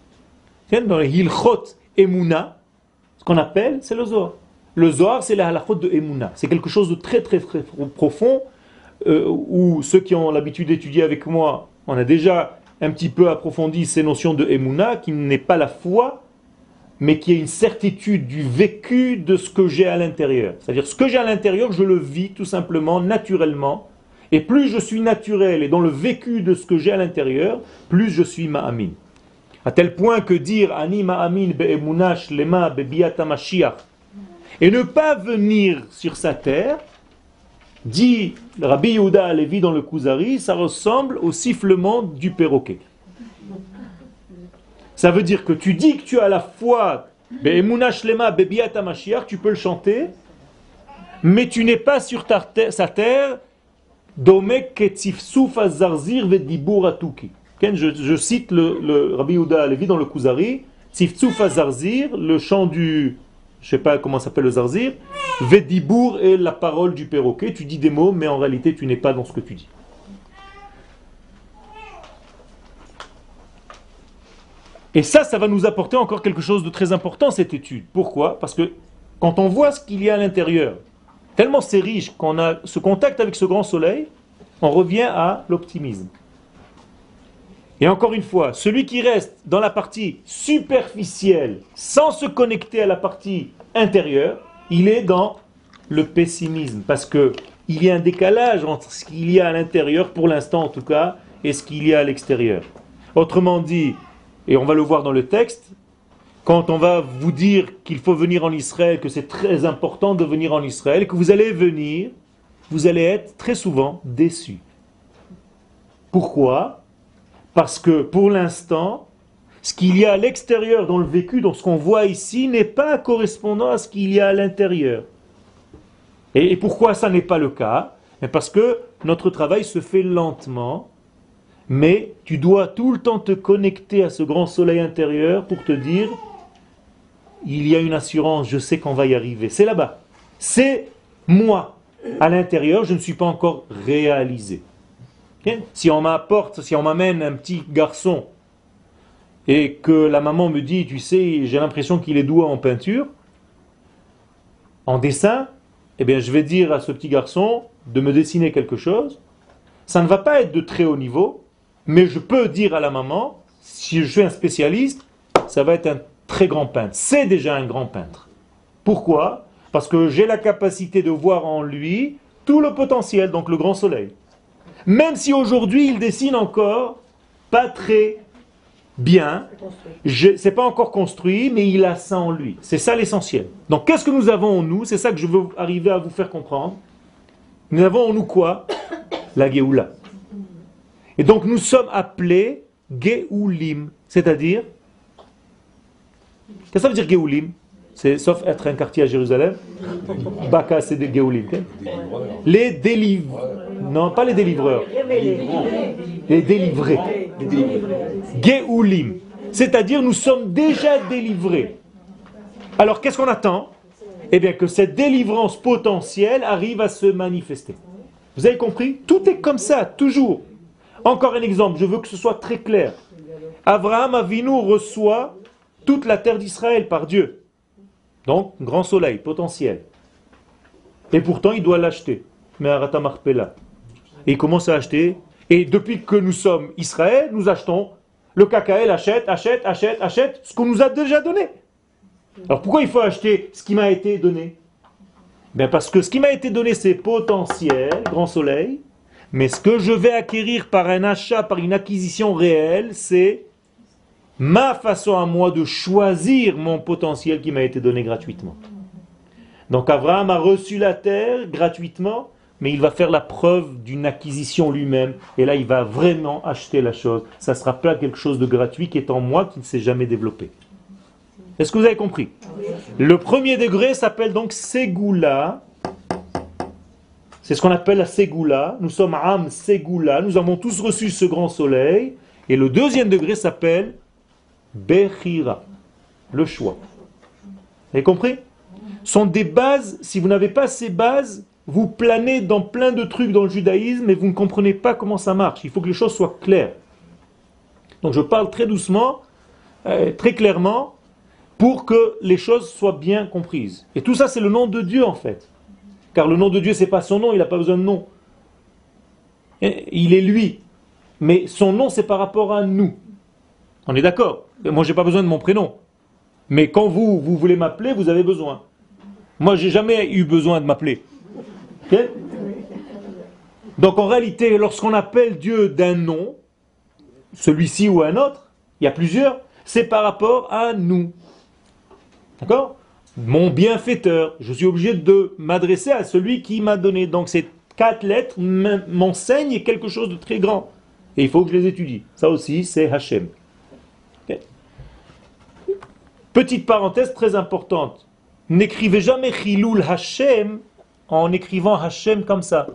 dans les Hilchot Emuna, ce qu'on appelle, c'est le Zohar. Le Zohar, c'est la halachot de Emuna. C'est quelque chose de très très très profond, euh, où ceux qui ont l'habitude d'étudier avec moi, on a déjà un petit peu approfondi ces notions de Emuna, qui n'est pas la foi, mais qui est une certitude du vécu de ce que j'ai à l'intérieur. C'est-à-dire ce que j'ai à l'intérieur, je le vis tout simplement, naturellement. Et plus je suis naturel et dans le vécu de ce que j'ai à l'intérieur, plus je suis ma'amin. À tel point que dire Ani ma'amin be'emunash lema be'biata et ne pas venir sur sa terre, dit Rabbi Yehuda Alevi dans le Kuzari, ça ressemble au sifflement du perroquet. Ça veut dire que tu dis que tu as la foi, tu peux le chanter, mais tu n'es pas sur ta sa terre, je, je cite le, le Rabbi Yehuda Alevi dans le Kuzari, le chant du, je sais pas comment s'appelle le zarzir, Vedibour est la parole du perroquet, tu dis des mots, mais en réalité tu n'es pas dans ce que tu dis. Et ça, ça va nous apporter encore quelque chose de très important, cette étude. Pourquoi? Parce que quand on voit ce qu'il y a à l'intérieur, tellement c'est riche qu'on a ce contact avec ce grand soleil, on revient à l'optimisme. Et encore une fois, celui qui reste dans la partie superficielle, sans se connecter à la partie intérieure, il est dans le pessimisme, parce que il y a un décalage entre ce qu'il y a à l'intérieur, pour l'instant en tout cas, et ce qu'il y a à l'extérieur. Autrement dit, et on va le voir dans le texte, quand on va vous dire qu'il faut venir en Israël, que c'est très important de venir en Israël, que vous allez venir, vous allez être très souvent déçus. Pourquoi? Parce que pour l'instant, ce qu'il y a à l'extérieur dans le vécu, dans ce qu'on voit ici, n'est pas correspondant à ce qu'il y a à l'intérieur. Et, pourquoi ça n'est pas le cas? Parce que notre travail se fait lentement, mais tu dois tout le temps te connecter à ce grand soleil intérieur pour te dire, il y a une assurance, je sais qu'on va y arriver. C'est là-bas. C'est moi. À l'intérieur, je ne suis pas encore réalisé. Si on m'apporte, si on m'amène un petit garçon et que la maman me dit, tu sais, j'ai l'impression qu'il est doux en peinture, en dessin, eh bien je vais dire à ce petit garçon de me dessiner quelque chose. Ça ne va pas être de très haut niveau, mais je peux dire à la maman, si je suis un spécialiste, ça va être un très grand peintre. C'est déjà un grand peintre. Pourquoi? Parce que j'ai la capacité de voir en lui tout le potentiel, donc le grand soleil. Même si aujourd'hui il dessine encore pas très bien, c'est pas encore construit, mais il a ça en lui. C'est ça l'essentiel. Donc qu'est-ce que nous avons en nous? C'est ça que je veux arriver à vous faire comprendre. Nous avons en nous quoi? La Géoula. Et donc nous sommes appelés Géoulim, c'est-à-dire? Qu'est-ce que ça veut dire Géoulim? C'est sauf être un quartier à Jérusalem. Baka, c'est des Géoulim. Les délivreurs. Non, pas les délivreurs. Les délivrés. Géoulim. C'est-à-dire, nous sommes déjà délivrés. Alors, qu'est-ce qu'on attend? Eh bien, que cette délivrance potentielle arrive à se manifester. Vous avez compris? Tout est comme ça, toujours. Encore un exemple, je veux que ce soit très clair. Abraham Avinu reçoit toute la terre d'Israël par Dieu. Donc, grand soleil, potentiel. Et pourtant, il doit l'acheter. Mais Arata Marpella. Et il commence à acheter. Et depuis que nous sommes Israël, nous achetons. Le KKL achète, achète, achète, achète ce qu'on nous a déjà donné. Alors pourquoi il faut acheter ce qui m'a été donné? Bien parce que ce qui m'a été donné, c'est potentiel, grand soleil, Mais ce que je vais acquérir par un achat, par une acquisition réelle, c'est ma façon à moi de choisir mon potentiel qui m'a été donné gratuitement. Donc Abraham a reçu la terre gratuitement, mais il va faire la preuve d'une acquisition lui-même. Et là, il va vraiment acheter la chose. Ça ne sera pas quelque chose de gratuit qui est en moi, qui ne s'est jamais développé. Est-ce que vous avez compris? Le premier degré s'appelle donc Ségoula. C'est ce qu'on appelle la Ségoula. Nous sommes âme Ségoula. Nous avons tous reçu ce grand soleil. Et le deuxième degré s'appelle Bechira. Le choix. Vous avez compris? Sont des bases, si vous n'avez pas ces bases, vous planez dans plein de trucs dans le judaïsme et vous ne comprenez pas comment ça marche. Il faut que les choses soient claires. Donc je parle très doucement, euh, très clairement, pour que les choses soient bien comprises. Et tout ça, c'est le nom de Dieu en fait. Car le nom de Dieu, c'est pas son nom, il n'a pas besoin de nom. Il est lui. Mais son nom, c'est par rapport à nous. On est d'accord Moi, j'ai pas besoin de mon prénom. Mais quand vous, vous voulez m'appeler, vous avez besoin. Moi, j'ai jamais eu besoin de m'appeler. Donc en réalité, lorsqu'on appelle Dieu d'un nom, celui-ci ou un autre, il y a plusieurs, c'est par rapport à nous. D'accord? Mon bienfaiteur, je suis obligé de m'adresser à celui qui m'a donné. Donc ces quatre lettres m'enseignent quelque chose de très grand. Et il faut que je les étudie. Ça aussi, c'est Hachem. Petite parenthèse très importante. N'écrivez jamais Chiloul Hashem en écrivant Hashem comme ça.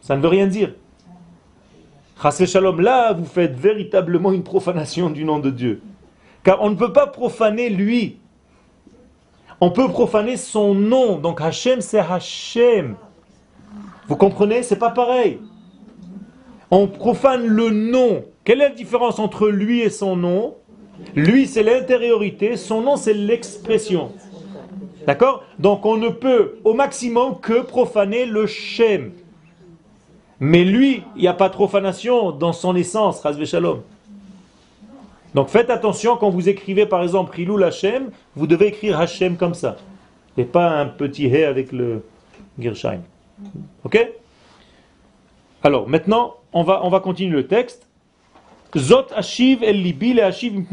Ça ne veut rien dire. Chassé Shalom, là, vous faites véritablement une profanation du nom de Dieu. Car on ne peut pas profaner lui. On peut profaner son nom. Donc Hashem, c'est Hashem. Vous comprenez? C'est pas pareil. On profane le nom. Quelle est la différence entre lui et son nom? Lui, c'est l'intériorité. Son nom, c'est l'expression. D'accord? Donc on ne peut au maximum que profaner le Shem. Mais lui, il n'y a pas de profanation dans son essence, Razve Shalom. Donc faites attention quand vous écrivez par exemple Rilou Hashem, vous devez écrire Hashem comme ça. Et pas un petit hé avec le Gersheim. Ok? Alors maintenant, on va, on va continuer le texte. Zot ashiv el libi le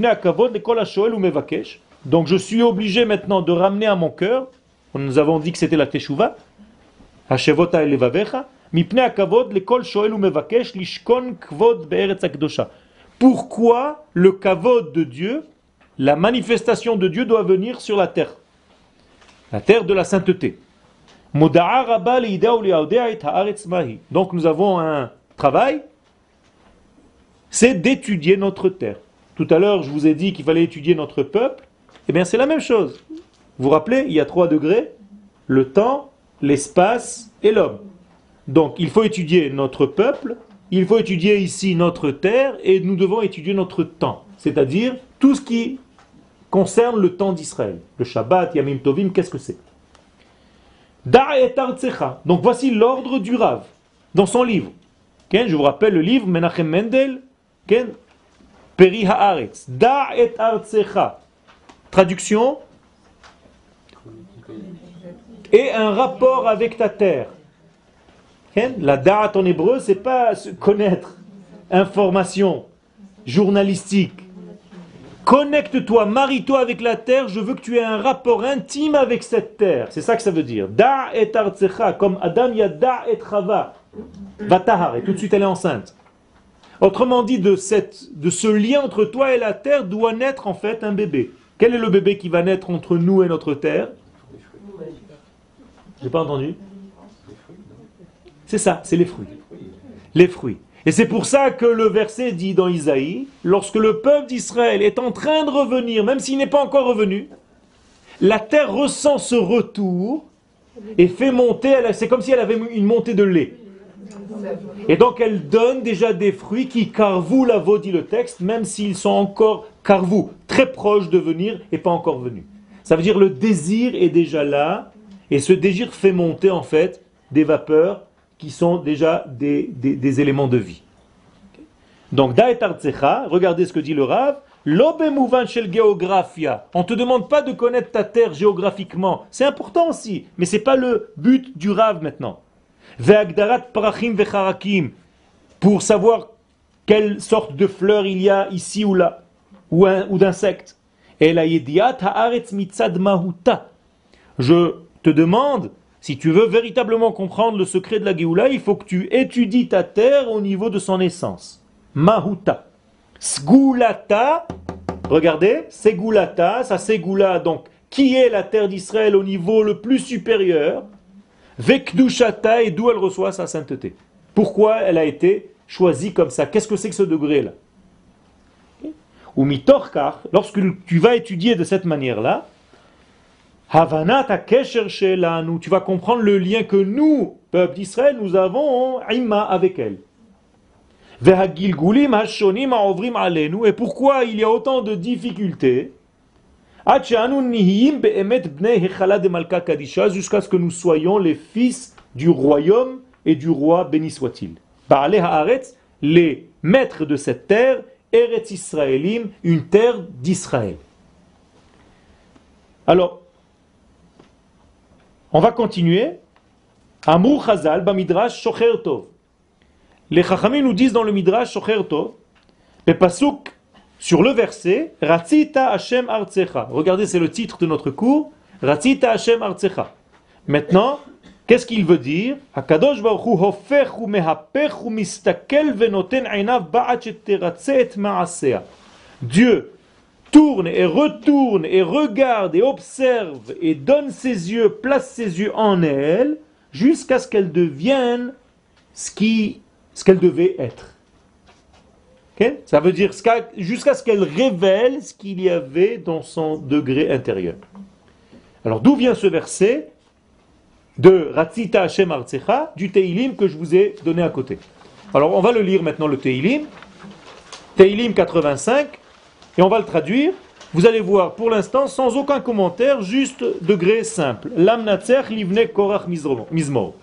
akavod le kol ou mevakesh. Donc je suis obligé maintenant de ramener à mon cœur, nous avons dit que c'était la teshuva, Hashevota elevavecha, mipne akavod lekol shoel mevakesh lishkon kvod be'eretz akdosha. Pourquoi le kavod de Dieu, la manifestation de Dieu doit venir sur la terre? La terre de la sainteté. Donc nous avons un travail, c'est d'étudier notre terre. Tout à l'heure, je vous ai dit qu'il fallait étudier notre peuple. Eh bien, c'est la même chose. Vous vous rappelez, il y a trois degrés le temps, l'espace et l'homme. Donc, il faut étudier notre peuple, il faut étudier ici notre terre, et nous devons étudier notre temps, c'est-à-dire tout ce qui concerne le temps d'Israël. Le Shabbat, Yamim Tovim, qu'est-ce que c'est? Donc voici l'ordre du Rav dans son livre. Je vous rappelle le livre Menachem Mendel, Peri Haaretz. Da et Traduction Et un rapport avec ta terre. La date en hébreu, c'est pas connaître, information, journalistique. Connecte-toi, marie-toi avec la terre, je veux que tu aies un rapport intime avec cette terre. C'est ça que ça veut dire. Da et artsecha, comme Adam, ya da et chava. Vatahar, et tout de suite elle est enceinte. Autrement dit, de, de ce lien entre toi et la terre doit naître en fait un bébé. Quel est le bébé qui va naître entre nous et notre terre J'ai pas entendu C'est ça, c'est les fruits. Les fruits. Et c'est pour ça que le verset dit dans Isaïe, lorsque le peuple d'Israël est en train de revenir, même s'il n'est pas encore revenu, la terre ressent ce retour et fait monter, c'est comme si elle avait une montée de lait. Et donc elle donne déjà des fruits qui, car vous l'avez dit le texte, même s'ils sont encore, car vous, très proches de venir et pas encore venus. Ça veut dire le désir est déjà là, et ce désir fait monter en fait des vapeurs qui sont déjà des, des, éléments de vie. Donc, regardez ce que dit le Rav, L'obemouvan shel géographia. On ne te demande pas de connaître ta terre géographiquement. C'est important aussi, mais ce n'est pas le but du Rav maintenant. Ve'agdarat parachim vecharakim, pour savoir quelle sorte de fleurs il y a ici ou là, ou, ou d'insectes. Je te demande, si tu veux véritablement comprendre le secret de la Géoula, il faut que tu étudies ta terre au niveau de son essence. Mahuta. Sgulata, regardez, Segulata, ça Segula, donc, qui est la terre d'Israël au niveau le plus supérieur? Vekdushata, et d'où elle reçoit sa sainteté. Pourquoi elle a été choisie comme ça? Qu'est-ce que c'est que ce degré-là? Ou mitorkar, lorsque tu vas étudier de cette manière-là, tu vas comprendre le lien que nous, peuple d'Israël, nous avons imma avec elle. Alenu, et pourquoi il y a autant de difficultés? Jusqu'à ce que nous soyons les fils du royaume et du roi, béni soit-il. Les maîtres de cette terre, Eretz Israélim, une terre d'Israël. Alors, on va continuer. Amrou Chazal, Bamidrash, Shocher Tov. Les Chachamim nous disent dans le Midrash, Shocher Tov, Pasuk, sur le verset, Ratzita Hashem Artsecha. Regardez, c'est le titre de notre cours, Ratzita Hashem Artsecha. Maintenant, qu'est-ce qu'il veut dire? Dieu tourne et retourne et regarde et observe et donne ses yeux, place ses yeux en elle, jusqu'à ce qu'elle devienne ce qu'elle devait être. Ça veut dire jusqu'à ce qu'elle révèle ce qu'il y avait dans son degré intérieur. Alors d'où vient ce verset? De Ratzita Hashem Artsecha, du Teilim que je vous ai donné à côté. Alors on va le lire maintenant le Teilim. Teilim 85, et on va le traduire. Vous allez voir pour l'instant sans aucun commentaire, juste degré simple. Lam Natser livne Korach Mizmor.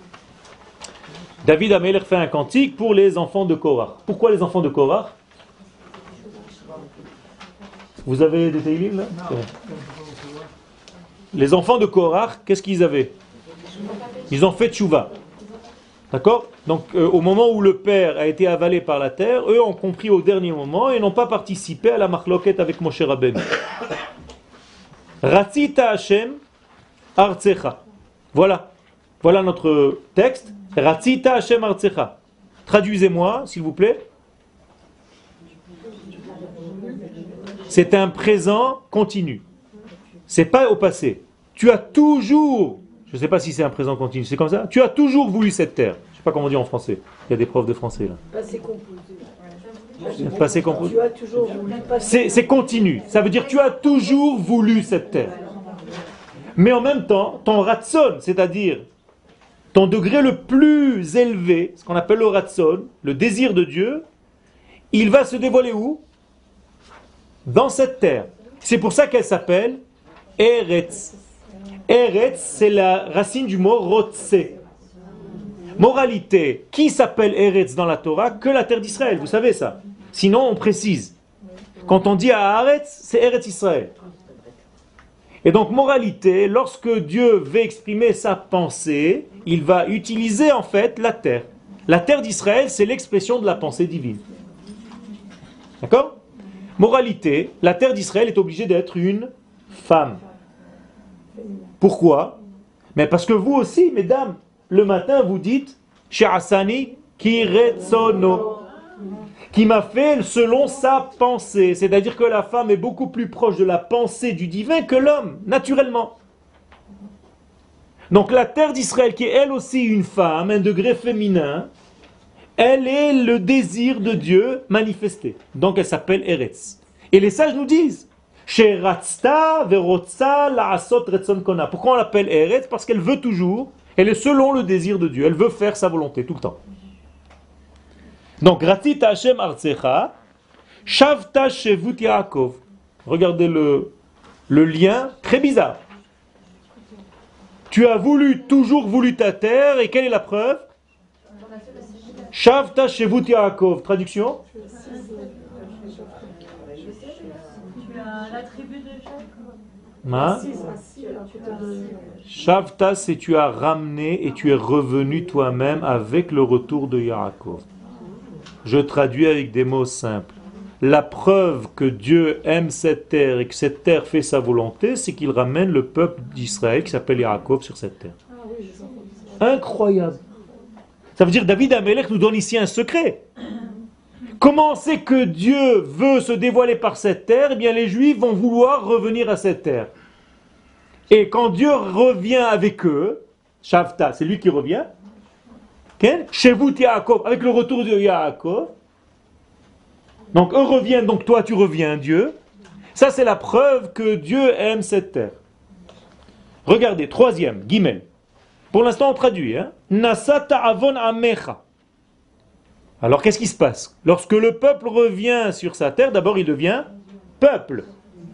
David Ameler fait un cantique pour les enfants de Korach. Pourquoi les enfants de Korach? Vous avez des Teilim là? Les enfants de Korach, qu'est-ce qu'ils avaient? Ils ont fait tchouva. D'accord? Donc euh, au moment où le père a été avalé par la terre, eux ont compris au dernier moment et n'ont pas participé à la marloquette avec Moshe Rabbeinu. Ratzita Hashem Artsecha. Voilà. Voilà notre texte. Ratzita Hashem Artsecha. Traduisez-moi, s'il vous plaît. C'est un présent continu. C'est pas au passé. Tu as toujours, je ne sais pas si c'est un présent continu, c'est comme ça. Tu as toujours voulu cette terre. Je sais pas comment on dit en français. Il y a des profs de français là. Passé composé. Passé composé. Tu as toujours voulu passer. C'est c'est continu. Ça veut dire tu as toujours voulu cette terre. Mais en même temps, ton ratson, c'est-à-dire ton degré le plus élevé, ce qu'on appelle le ratson, le désir de Dieu, il va se dévoiler où? Dans cette terre. C'est pour ça qu'elle s'appelle Eretz. Eretz, c'est la racine du mot rotse. Moralité, qui s'appelle Eretz dans la Torah Que la terre d'Israël, vous savez ça. Sinon, on précise. Quand on dit à Haaretz, c'est Eretz Israël. Et donc, moralité, lorsque Dieu veut exprimer sa pensée, il va utiliser en fait la terre. La terre d'Israël, c'est l'expression de la pensée divine. D'accord? Moralité, la terre d'Israël est obligée d'être une femme. Pourquoi? Mais parce que vous aussi, mesdames, le matin, vous dites Sha'asani kiretsono qui m'a fait selon sa pensée. C'est-à-dire que la femme est beaucoup plus proche de la pensée du divin que l'homme, naturellement. Donc la terre d'Israël, qui est elle aussi une femme, un degré féminin, elle est le désir de Dieu manifesté. Donc elle s'appelle Eretz. Et les sages nous disent, Pourquoi on l'appelle Eretz? Parce qu'elle veut toujours, elle est selon le désir de Dieu, elle veut faire sa volonté tout le temps. Donc, Ratit Hashem Artsecha, Shavta Shevut Yaakov. Regardez le, lien, très bizarre. Tu as voulu, toujours voulu ta terre, et quelle est la preuve? Shavta Shevut Yaakov. Traduction? L'attribut de t'as- Shavta, c'est tu as ramené et tu es revenu toi-même avec le retour de Yaakov. Je traduis avec des mots simples. La preuve que Dieu aime cette terre et que cette terre fait sa volonté, c'est qu'il ramène le peuple d'Israël qui s'appelle Yaakov sur cette terre. Ah. Incroyable. Ça veut dire David Amelech nous donne ici un secret. Comment c'est que Dieu veut se dévoiler par cette terre? Eh bien, les Juifs vont vouloir revenir à cette terre. Et quand Dieu revient avec eux, Shavta, c'est lui qui revient, Ken, Shevut Yaakov, avec le retour de Yaakov, donc eux reviennent, donc toi tu reviens, Dieu. Ça, c'est la preuve que Dieu aime cette terre. Regardez, troisième, Gimel. Pour l'instant, on traduit. Hein? Nasata avon amecha. Alors, qu'est-ce qui se passe? Lorsque le peuple revient sur sa terre, d'abord, il devient peuple.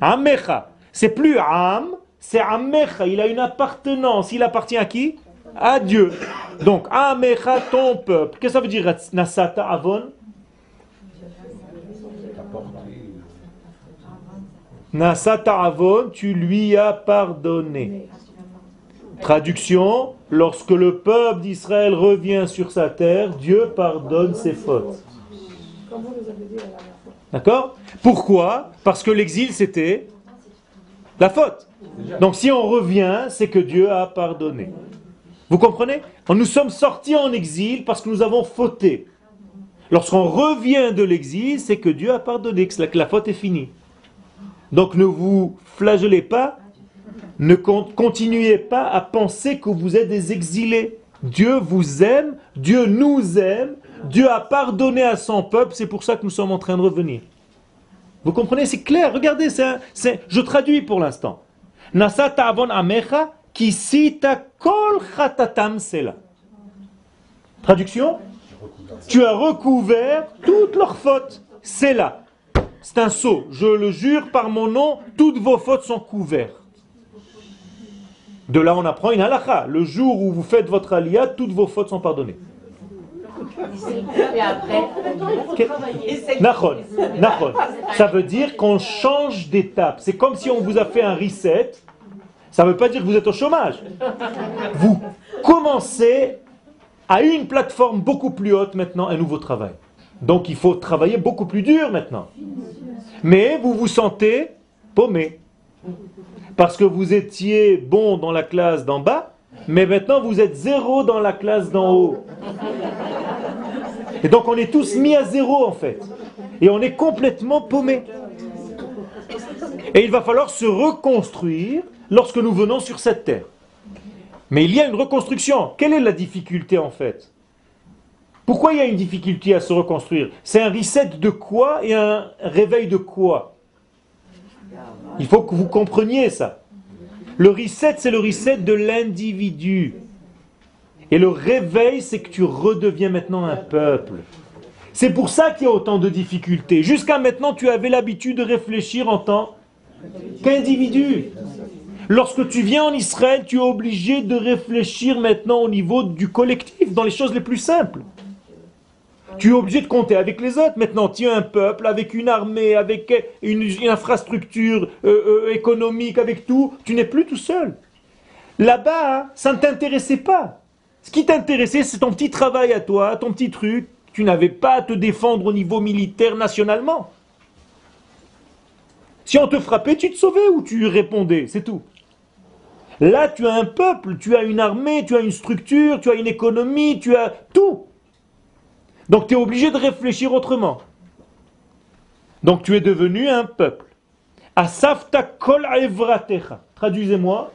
Amecha. C'est plus am, c'est amecha. Il a une appartenance. Il appartient à qui? À Dieu. Donc, amecha, ton peuple. Qu'est-ce que ça veut dire Nasata avon? Nasata avon, tu lui as pardonné. Traduction, lorsque le peuple d'Israël revient sur sa terre, Dieu pardonne ses fautes. D'accord? Pourquoi? Parce que l'exil, c'était la faute. Donc si on revient, c'est que Dieu a pardonné. Vous comprenez? Nous sommes sortis en exil parce que nous avons fauté. Lorsqu'on revient de l'exil, c'est que Dieu a pardonné, que la faute est finie. Donc ne vous flagellez pas, ne con- continuez pas à penser que vous êtes des exilés. Dieu vous aime, Dieu nous aime, Dieu a pardonné à son peuple, c'est pour ça que nous sommes en train de revenir. Vous comprenez C'est clair, regardez, c'est je traduis pour l'instant. Traduction? Tu as recouvert toutes leurs fautes. C'est là. C'est un sceau. Je le jure par mon nom, toutes vos fautes sont couvertes. De là, on apprend une halakha. Le jour où vous faites votre aliyah, toutes vos fautes sont pardonnées. Et après. Ça veut dire qu'on change d'étape. C'est comme si on vous a fait un reset. Ça ne veut pas dire que vous êtes au chômage. Vous commencez à une plateforme beaucoup plus haute maintenant un nouveau travail. Donc il faut travailler beaucoup plus dur maintenant. Mais vous vous sentez paumé. Parce que vous étiez bon dans la classe d'en bas, mais maintenant vous êtes zéro dans la classe d'en haut. Et donc on est tous mis à zéro en fait. Et on est complètement paumé. Et il va falloir se reconstruire lorsque nous venons sur cette terre. Mais il y a une reconstruction. Quelle est la difficulté en fait? Pourquoi il y a une difficulté à se reconstruire? C'est un reset de quoi et un réveil de quoi? Il faut que vous compreniez ça. Le reset, c'est le reset de l'individu. Et le réveil, c'est que tu redeviens maintenant un peuple. C'est pour ça qu'il y a autant de difficultés. Jusqu'à maintenant, tu avais l'habitude de réfléchir en tant qu'individu. Lorsque tu viens en Israël, tu es obligé de réfléchir maintenant au niveau du collectif, dans les choses les plus simples. Tu es obligé de compter avec les autres. Maintenant, tu es un peuple avec une armée, avec une, une infrastructure euh, euh, économique, avec tout. Tu n'es plus tout seul. Là-bas, hein, ça ne t'intéressait pas. Ce qui t'intéressait, c'est ton petit travail à toi, ton petit truc. Tu n'avais pas à te défendre au niveau militaire nationalement. Si on te frappait, tu te sauvais ou tu répondais, c'est tout. Là, tu as un peuple, tu as une armée, tu as une structure, tu as une économie, tu as tout. Donc tu es obligé de réfléchir autrement. Donc tu es devenu un peuple. Asafta kol evratecha. Traduisez-moi.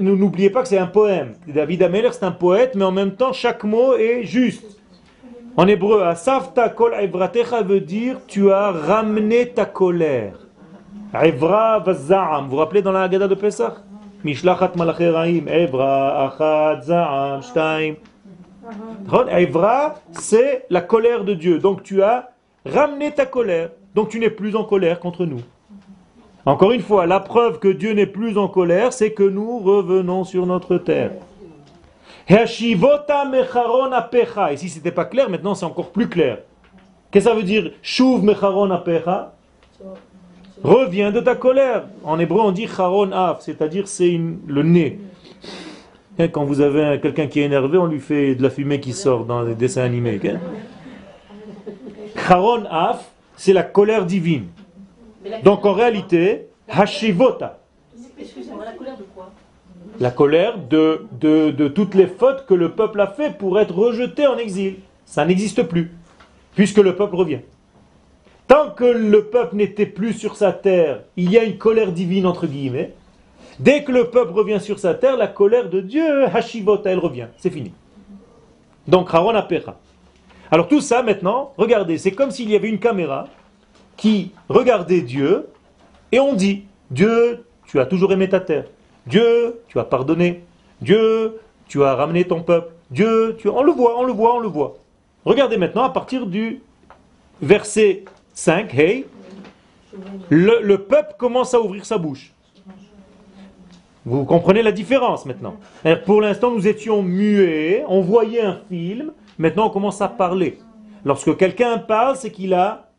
N'oubliez pas que c'est un poème. David Ameller, c'est un poète, mais en même temps, chaque mot est juste. En hébreu, Asafta kol evratecha veut dire tu as ramené ta colère. Evra. Vous vous rappelez dans la Haggadah de Pesach Mishlachat malaché ra'im. Evra, achat, za'am, shtaim. נכון? Evra, c'est la colère de Dieu. Donc tu as ramené ta colère. Donc tu n'es plus en colère contre nous. Encore une fois, la preuve que Dieu n'est plus en colère, c'est que nous revenons sur notre terre. Hashivota mecharon apecha. Et si c'était pas clair, maintenant c'est encore plus clair. Qu'est-ce que ça veut dire Shuv mecharon apecha Reviens de ta colère. En hébreu, on dit charon af, c'est-à-dire c'est le nez. Hein, Quand vous avez un- quelqu'un qui est énervé, on lui fait de la fumée qui sort dans les dessins animés. hein. Charon af, c'est la colère divine. Donc en réalité, hashivota, la couleur de quoi? La colère de, de, de toutes les fautes que le peuple a fait pour être rejeté en exil. Ça n'existe plus, puisque le peuple revient. Tant que le peuple n'était plus sur sa terre, il y a une colère divine entre guillemets. Dès que le peuple revient sur sa terre, la colère de Dieu, Hashivota, elle revient. C'est fini. Donc, Haron Apecha. Alors tout ça maintenant, regardez, c'est comme s'il y avait une caméra qui regardait Dieu et on dit, Dieu, tu as toujours aimé ta terre. Dieu, tu as pardonné. Dieu, tu as ramené ton peuple. Dieu, tu... on le voit, on le voit, on le voit. Regardez maintenant à partir du verset 5, hey, le, le peuple commence à ouvrir sa bouche. Vous comprenez la différence maintenant. Pour l'instant, nous étions muets, on voyait un film, maintenant on commence à parler. Lorsque quelqu'un parle, c'est qu'il a.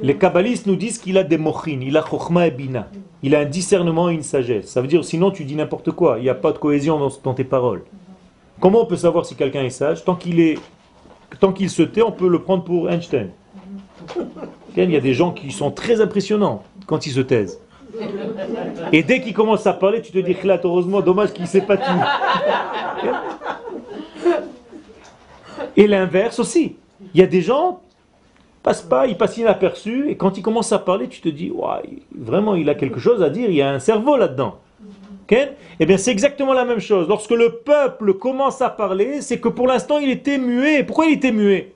Les kabbalistes nous disent qu'il a des mochin, il a chokhma et bina. Il a un discernement et une sagesse. Ça veut dire sinon tu dis n'importe quoi. Il n'y a pas de cohésion dans, dans tes paroles. Comment on peut savoir si quelqu'un est sage? Tant qu'il est, tant qu'il se tait, on peut le prendre pour Einstein. Il y a des gens qui sont très impressionnants quand ils se taisent. Et dès qu'ils commencent à parler, tu te dis, Khlat, heureusement, dommage qu'il ne sait pas tout. Et l'inverse aussi. Il y a des gens passe pas, il passe inaperçu, et quand il commence à parler, tu te dis, Ouah, il- vraiment, il a quelque chose à dire, il y a un cerveau là-dedans. Eh bien, c'est exactement la même chose. Lorsque le peuple commence à parler, c'est que pour l'instant, il était muet. Pourquoi il était muet?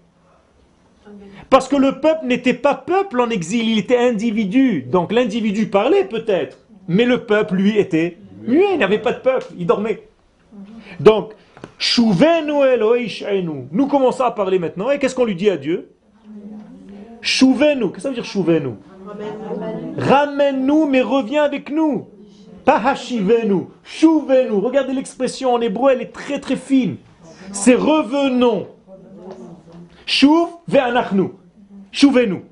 Parce que le peuple n'était pas peuple en exil, il était individu. Donc l'individu parlait peut-être, mais le peuple, lui, était muet, il n'avait pas de peuple, il dormait. Donc. Nous commençons à parler maintenant, et qu'est-ce qu'on lui dit à Dieu? Qu'est-ce que ça veut dire Ramène-nous, mais reviens avec nous. Pas hachivez-nous. Chouvez-nous. Regardez l'expression en hébreu, elle est très très fine. C'est revenons. Chouv ve'anachnu. Chouvez-nous.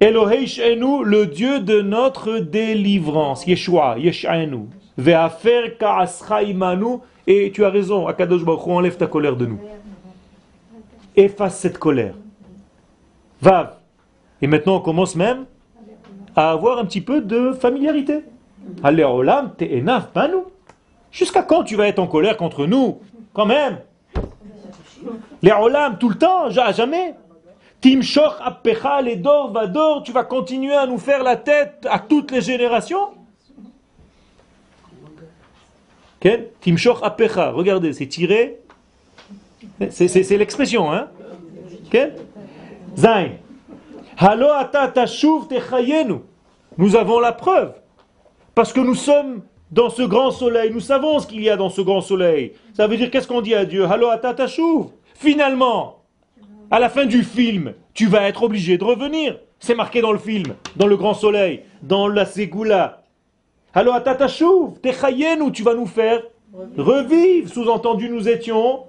Elohei Sh'enu, le Dieu de notre délivrance. Yeshua, Yesh'enu. Ve'afer ka'ascha imanu. Et tu as raison, Akadosh Baruch enlève ta colère de nous. Efface cette colère. Vav. Et maintenant, on commence même à avoir un petit peu de familiarité. Banu. Jusqu'à quand tu vas être en colère contre nous Quand même? Les olam, tout le temps, ja- jamais. Timshor appecha les dor tu vas continuer à nous faire la tête à toutes les générations? Timshor appecha, regardez, c'est tiré. C'est l'expression, hein? Zain. Halo. Nous avons la preuve. Parce que nous sommes dans ce grand soleil. Nous savons ce qu'il y a dans ce grand soleil. Ça veut dire qu'est-ce qu'on dit à Dieu? Halo ata tashuv. Finalement, à la fin du film, tu vas être obligé de revenir. C'est marqué dans le film, dans le grand soleil, dans la Ségoula. Halo ata tashuv techayenu. Tu vas nous faire revivre. Sous-entendu, nous étions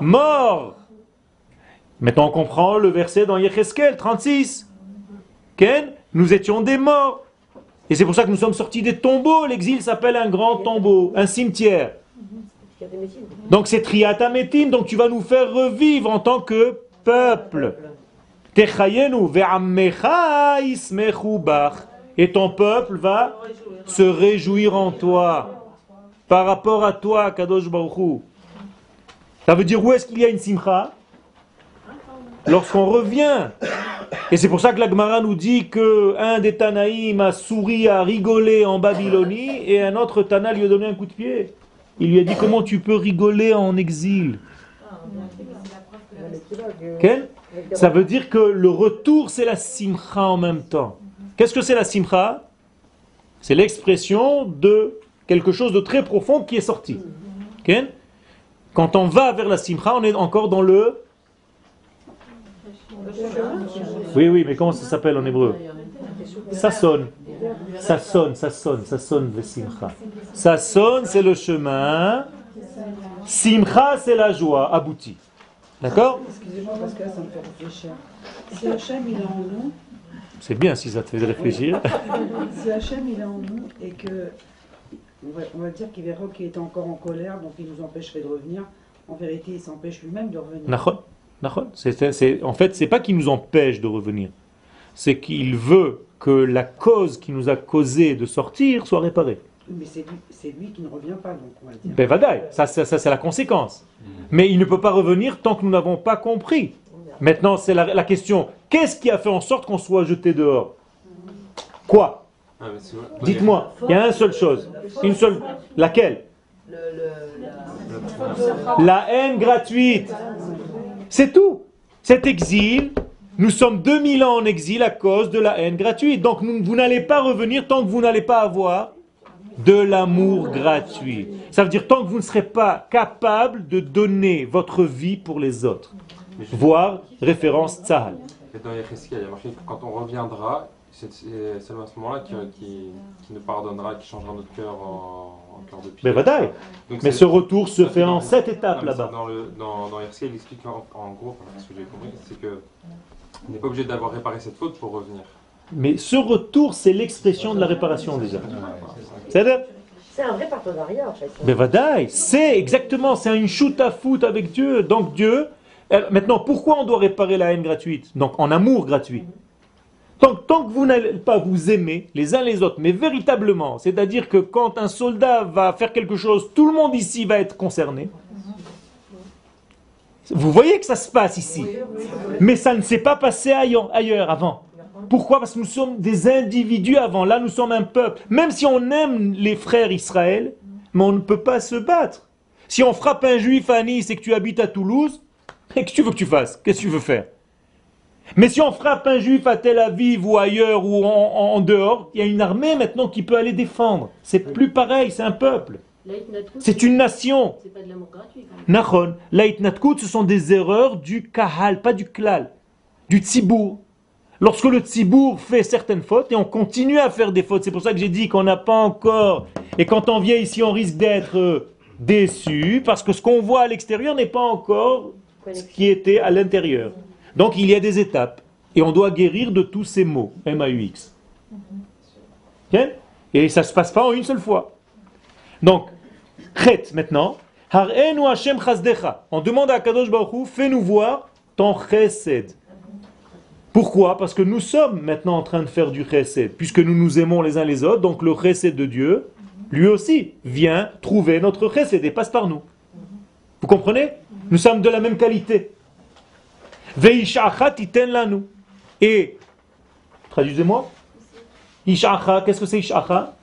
morts. Maintenant, on comprend le verset dans Yecheskel 36. Ken, nous étions des morts. Et c'est pour ça que nous sommes sortis des tombeaux. L'exil s'appelle un grand tombeau, un cimetière. Donc c'est Triatametim, donc tu vas nous faire revivre en tant que peuple. Et ton peuple va se réjouir en toi. Par rapport à toi, Kadosh Baruch. Ça veut dire où est-ce qu'il y a une simcha? Lorsqu'on revient. Et c'est pour ça que la Gemara nous dit que un des Tanaïm a souri, a rigolé en Babylonie, et un autre Tana lui a donné un coup de pied. Il lui a dit comment tu peux rigoler en exil? Quel Ça veut dire que le retour c'est la simcha en même temps. Qu'est-ce que c'est la simcha? C'est l'expression de quelque chose de très profond qui est sorti. Quel Quand on va vers la simcha, on est encore dans le oui, oui, mais comment ça s'appelle en hébreu Ça sonne. Ça sonne, ça sonne, ça sonne, Vesimcha. Ça sonne, c'est le chemin Simcha, c'est la joie aboutie. D'accord Excusez-moi parce que là ça me fait réfléchir. Si Hachem il est en nous, C'est bien si ça te fait réfléchir. si Hachem il est en nous et que on va, on va dire qu'il verra qu'il était encore en colère, donc il nous empêcherait de revenir. En vérité, il s'empêche lui-même de revenir. C'est- en fait, c'est pas qu'il nous empêche de revenir. C'est qu'il veut que la cause qui nous a causé de sortir soit réparée. Mais c'est lui, c'est lui qui ne revient pas, donc on va dire. Ben vadaï, ça, ça, ça, c'est la conséquence. Mais il ne peut pas revenir tant que nous n'avons pas compris. Maintenant, c'est la, la question, qu'est-ce qui a fait en sorte qu'on soit jeté dehors? Quoi? Ah. Dites-moi, il y a une seule chose. Une seule. Laquelle? Le, le, la... La haine gratuite. C'est tout. Cet exil, nous sommes 2000 ans en exil à cause de la haine gratuite. Donc vous n'allez pas revenir tant que vous n'allez pas avoir de l'amour gratuit. Ça veut dire tant que vous ne serez pas capable de donner votre vie pour les autres. Mais je- Voir référence Tzahal. Et Dans Yecheskel, il y a marqué que quand on reviendra, c'est seulement à ce moment-là qui, qui, qui nous pardonnera, qui changera notre cœur en, en cœur de Mais pierre. vadaï. Donc Mais ce retour se fait c'est en sept étapes mais là-bas. Dans, le, dans, dans Yecheskel, il explique en, en gros, enfin, ce que j'ai compris, c'est que on n'est pas obligé d'avoir réparé cette faute pour revenir. Mais ce retour, c'est l'expression de la réparation déjà. C'est-à-dire C'est un vrai partenariat en fait. Mais vadaï, c'est exactement, c'est une shoot à foot avec Dieu. Donc Dieu, maintenant, pourquoi on doit réparer la haine gratuite? Donc en amour gratuit. Tant, tant que vous n'allez pas vous aimer les uns les autres, mais véritablement, c'est-à-dire que quand un soldat va faire quelque chose, tout le monde ici va être concerné. Vous voyez que ça se passe ici. Mais ça ne s'est pas passé ailleurs, avant. Pourquoi? Parce que nous sommes des individus avant. Là, nous sommes un peuple. Même si on aime les frères Israël, mais on ne peut pas se battre. Si on frappe un juif à Nice et que tu habites à Toulouse, qu'est-ce que tu veux que tu fasses Qu'est-ce que tu veux faire? Mais si on frappe un juif à Tel Aviv ou ailleurs ou en, en- en dehors, il y a une armée maintenant qui peut aller défendre. C'est plus pareil, c'est un peuple. C'est une nation. Nachon, l'aïtnatkut, ce sont des erreurs du kahal, pas du klal, du tzibour. Lorsque le tzibour fait certaines fautes, et on continue à faire des fautes, c'est pour ça que j'ai dit qu'on n'a pas encore, et quand on vient ici, on risque d'être euh, déçu, parce que ce qu'on voit à l'extérieur n'est pas encore ce qui était à l'intérieur. Donc il y a des étapes, et on doit guérir de tous ces M-A-U-X. Ok? Et ça ne se passe pas en une seule fois. Donc, Chet maintenant. On demande à Kadosh Baruch fais-nous voir ton chesed. Pourquoi? Parce que nous sommes maintenant en train de faire du chesed, puisque nous nous aimons les uns les autres, donc le chesed de Dieu, lui aussi, vient trouver notre chesed et passe par nous. Vous comprenez? Nous sommes de la même qualité. Veishacha titen lanu. Et, traduisez-moi, Ishacha, qu'est-ce que c'est Ishacha?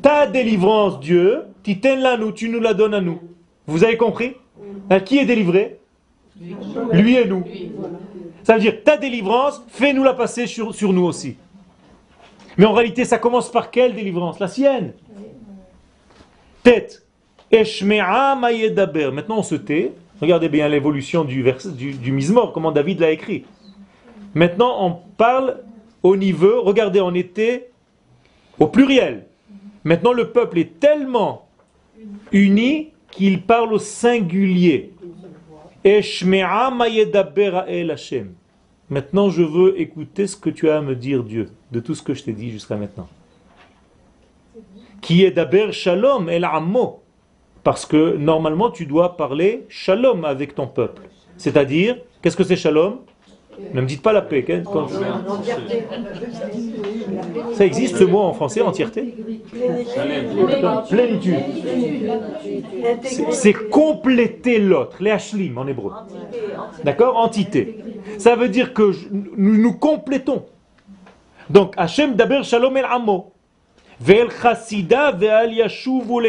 Ta délivrance, Dieu, titen lanu, tu nous la donnes à nous. Vous avez compris? À Qui est délivré? Lui et nous. Ça veut dire, ta délivrance, fais-nous la passer sur, sur nous aussi. Mais en réalité, ça commence par quelle délivrance? La sienne. Tête. Maintenant, on se tait. Regardez bien l'évolution du, vers, du, du comment David l'a écrit. Maintenant, on parle au niveau, regardez, on était au pluriel. Maintenant, le peuple est tellement uni qu'il parle au singulier. Maintenant, je veux écouter ce que tu as à me dire, Dieu, de tout ce que je t'ai dit jusqu'à maintenant. Qui est d'Aber Shalom el Ammo. Parce que normalement, tu dois parler Shalom avec ton peuple. C'est-à-dire, qu'est-ce que c'est Shalom? Ne me dites pas la paix. hein, Ça existe ce mot en français, entièreté? Plénitude. C'est- compléter l'autre, les hashlim en hébreu. D'accord? Entité. Ça veut dire que nous nous complétons. Donc, Hachem daber shalom el amo. Ve'el chasida ve'al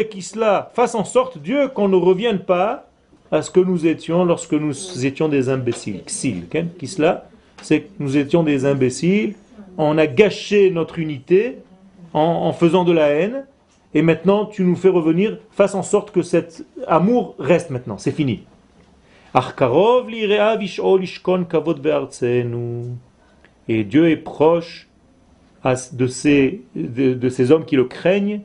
kisla. Fasse en sorte, Dieu, qu'on ne revienne pas à ce que nous étions lorsque nous étions des imbéciles. Ksil, kisla, c'est que nous étions des imbéciles. On a gâché notre unité en, en faisant de la haine. Et maintenant, tu nous fais revenir. Fasse en sorte que cet amour reste maintenant. C'est fini. Et Dieu est proche de ces, hommes qui le craignent.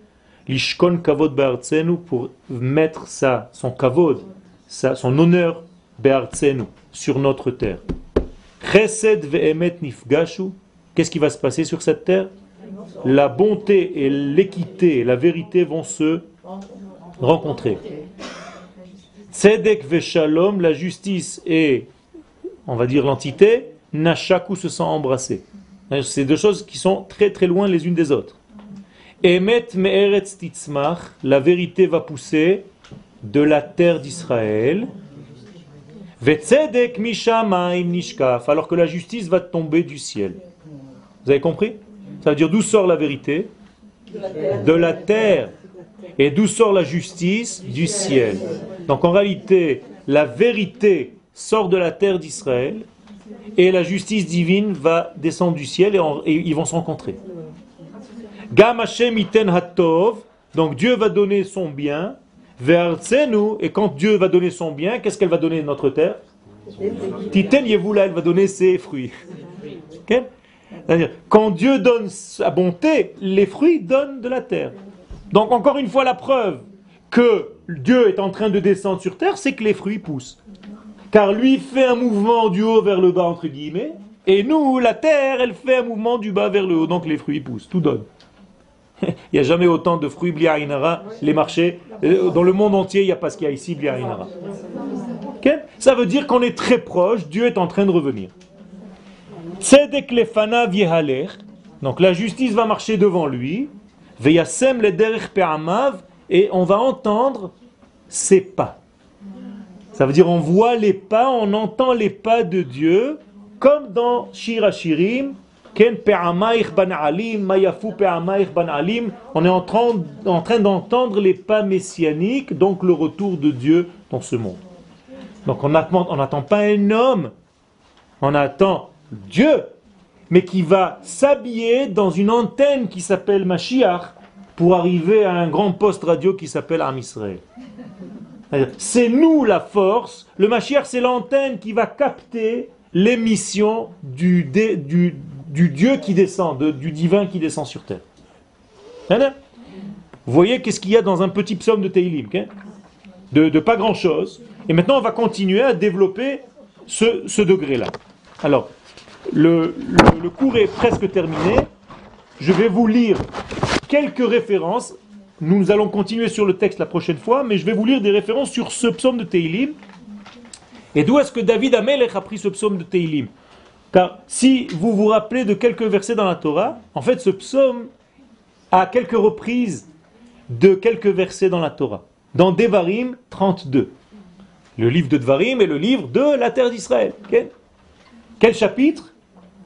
Lishkon kavod be'artzenu pour mettre ça, son kavod, son honneur be'artzenu sur notre terre. Chesed ve'emet nifgashu. Qu'est-ce qui va se passer sur cette terre? La bonté et l'équité, la vérité vont se rencontrer. Tzedek ve'shalom, la justice et, on va dire l'entité, Nashaku se sent embrassés. C'est deux choses qui sont très très loin les unes des autres. Emet me'eretz titzmach, la vérité va pousser de la terre d'Israël. Vetzedek mishamaim nishkaf, alors que la justice va tomber du ciel. Vous avez compris? Ça veut dire d'où sort la vérité? De la terre. Et d'où sort la justice? Du ciel. Donc en réalité, la vérité sort de la terre d'Israël et la justice divine va descendre du ciel et, ils vont se rencontrer. Gam iten hatov, donc Dieu va donner son bien, vers et quand Dieu va donner son bien, qu'est-ce qu'elle va donner notre terre? Titen Yevula, elle va donner ses fruits. Quand Dieu donne sa bonté, les fruits donnent de la terre. Donc encore une fois, la preuve que Dieu est en train de descendre sur terre, c'est que les fruits poussent. Car lui fait un mouvement du haut vers le bas, entre guillemets, et nous, la terre, elle fait un mouvement du bas vers le haut, donc les fruits poussent, tout donne. Il n'y a jamais autant de fruits les marchés, euh, dans le monde entier, il n'y a pas ce qu'il y a ici, bliarinara. Ok? Ça veut dire qu'on est très proche, Dieu est en train de revenir. Tzedek lefana donc la justice va marcher devant lui, veyasem le et on va entendre ses pas. Ça veut dire on voit les pas, on entend les pas de Dieu, comme dans Shir Hashirim, Ken ban alim. On est en train, en train d'entendre les pas messianiques, donc le rtour de Dieu dans ce monde. Donc on n'attend pas un homme, on attend Dieu, mais qui va s'habiller dans une antenne qui s'appelle Mashiach pour arriver à un grand poste radio qui s'appelle Am. C'est nous la force. Le Mashiach, c'est l'antenne qui va capter l'émission du, Dieu qui descend, de- du divin qui descend sur terre. Vous voyez qu'est-ce qu'il y a dans un petit psaume de Teilim de, de pas grand-chose. Et maintenant, on va continuer à développer ce, degré-là. Alors, le cours est presque terminé. Je vais vous lire quelques références. Nous allons continuer sur le texte la prochaine fois, mais je vais vous lire des références sur ce psaume de Teilim. Et d'où est-ce que David Amelech a pris ce psaume de Teilim? Car si vous vous rappelez de quelques versets dans la Torah, en fait ce psaume a quelques reprises de quelques versets dans la Torah. Dans Devarim 32. Le livre de Devarim est le livre de la terre d'Israël. Quel chapitre?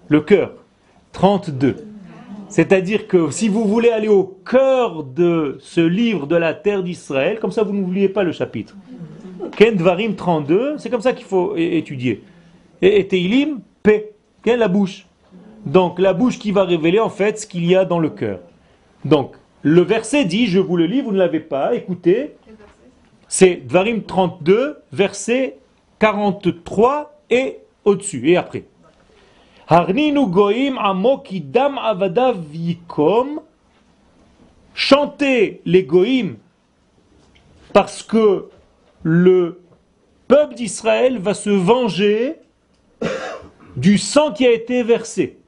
Le cœur. 32. C'est-à-dire que si vous voulez aller au cœur de ce livre de la terre d'Israël, comme ça vous n'oubliez pas le chapitre. Ken Dvarim 32, c'est comme ça qu'il faut étudier. Et, Teilim, paix. La bouche? Donc la bouche qui va révéler en fait ce qu'il y a dans le cœur. Donc le verset dit, je vous le lis, vous ne l'avez pas, écoutez, c'est Dvarim 32, verset 43 et au-dessus, et après. Harninu goim amo ki dam avadav yikom. Chantez les goïm parce que le peuple d'Israël va se venger du sang qui a été versé.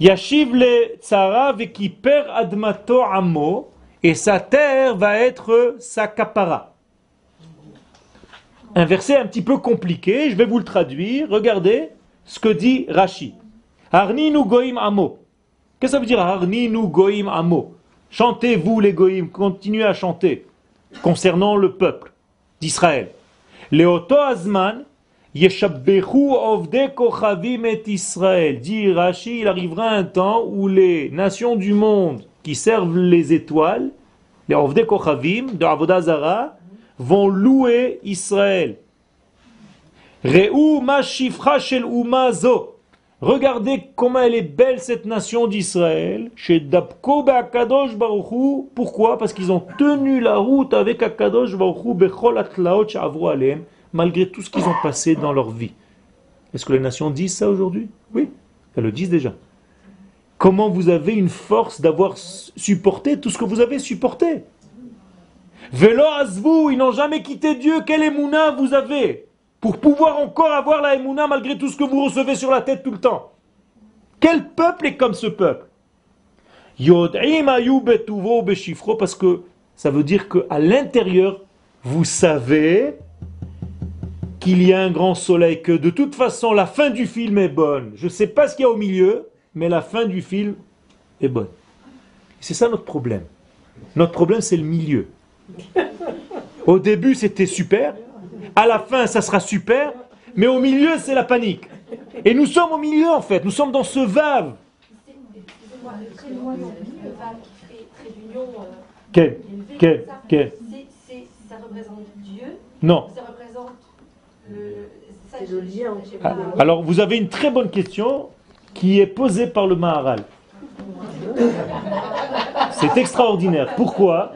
Yashiv le tzara vekiper admato amo et sa terre va être sa capara. Un verset un petit peu compliqué, je vais vous le traduire. Regardez ce que dit Rashi. Harninu goim amo. Qu'est-ce que ça veut dire Harninu goim amo? Chantez-vous les goïm, continuez à chanter concernant le peuple d'Israël. Leoto azman yeshabbechu ovde kochavim et Israël. Dit Rashi, il arrivera un temps où les nations du monde qui servent les étoiles, les ovde kochavim de Avodazara, vont louer Israël. Shel uma zo. Regardez comment elle est belle cette nation d'Israël. Chez Dabko be'akadosh Baruch Hu. Pourquoi? Parce qu'ils ont tenu la route avec Akadosh Baruch Hu bechol atlaot alehem, malgré tout ce qu'ils ont passé dans leur vie. Est-ce que les nations disent ça aujourd'hui? Oui, elles le disent déjà. comment vous avez une force d'avoir supporté tout ce que vous avez supporté? Velo vous, ils n'ont jamais quitté Dieu. Quelle émouna vous avez? Pour pouvoir encore avoir la émouna malgré tout ce que vous recevez sur la tête tout le temps Quel peuple est comme ce peuple? Parce que ça veut dire qu'à l'intérieur, vous savez qu'il y a un grand soleil, que de toute façon la fin du film est bonne. Je ne sais pas ce qu'il y a au milieu, mais la fin du film est bonne. C'est ça notre problème. Notre problème, c'est le milieu. Au début, c'était super. À la fin, ça sera super. Mais au milieu, c'est la panique. Et nous sommes au milieu, en fait. Nous sommes dans ce vave. Quel Quel? Quel? Ça représente Dieu Non. Ça représente C'est le lien. Ah, Alors, vous avez une très bonne question qui est posée par le Maharal. C'est extraordinaire. Pourquoi?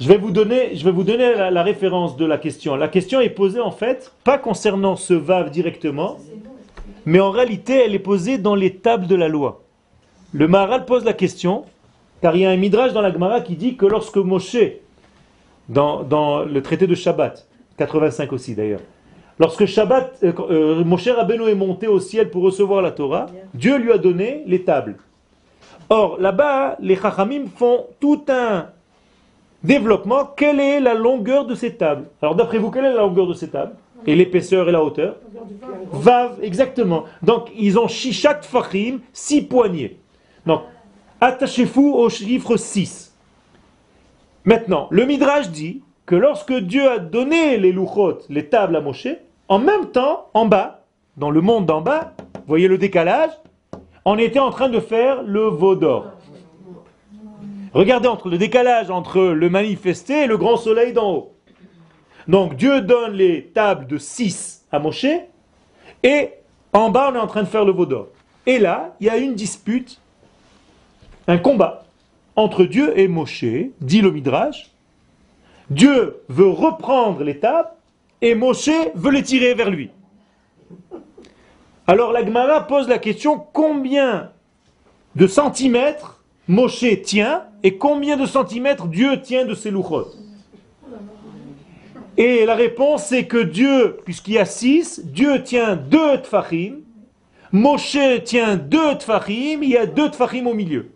Je vais vous donner, je vais vous donner la, la, référence de la question. La question est posée en fait, pas concernant ce vav directement, mais en réalité elle est posée dans les tables de la loi. Le Maharal pose la question, car il y a un midrash dans la Gemara qui dit que lorsque Moshe, dans, dans le traité de Shabbat, 85 aussi d'ailleurs, lorsque Shabbat, euh, euh, Moshe Rabbeinu est monté au ciel pour recevoir la Torah, Dieu lui a donné les tables. Or, là-bas, les Chachamim font tout un développement. Quelle est la longueur de ces tables? Alors, d'après vous, quelle est la longueur de ces tables? Et l'épaisseur et la hauteur? Vav, exactement. Donc, ils ont Shishat Fachim, six poignées. Donc, attachez-vous au chiffre 6. Maintenant, le Midrash dit que lorsque Dieu a donné les louchot, les tables à Moshe, en même temps, en bas, dans le monde d'en bas, voyez le décalage, on était en train de faire le veau d'or. Regardez entre le décalage entre le manifesté et le grand soleil d'en haut. Donc Dieu donne les tables de 6 à Moshe, et en bas on est en train de faire le veau d'or. Et là, il y a une dispute un combat entre Dieu et Moshe, dit le Midrash. Dieu veut reprendre l'étape et Moshe veut les tirer vers lui. Alors la Gemara pose la question combien de centimètres Moshe tient et combien de centimètres Dieu tient de ses louchot? Et la réponse c'est que Dieu, puisqu'il y a six, Dieu tient deux tfachim, Moshe tient deux tfachim, il y a deux tfachim au milieu.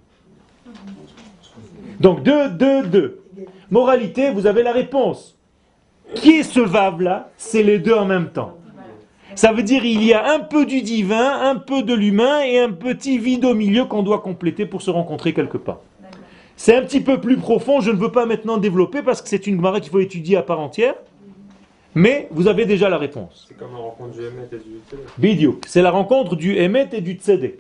Donc 2, 2, 2. Moralité, vous avez la réponse. Qui est ce vav-là C'est les deux en même temps. Ça veut dire il y a un peu du divin, un peu de l'humain et un petit vide au milieu qu'on doit compléter pour se rencontrer quelque part. C'est un petit peu plus profond, je ne veux pas maintenant développer parce que c'est une Gemara qu'il faut étudier à part entière. Mais vous avez déjà la réponse. C'est comme la rencontre du Emet et du Tzedek. Bidio. C'est la rencontre du Emet et du Tzedek.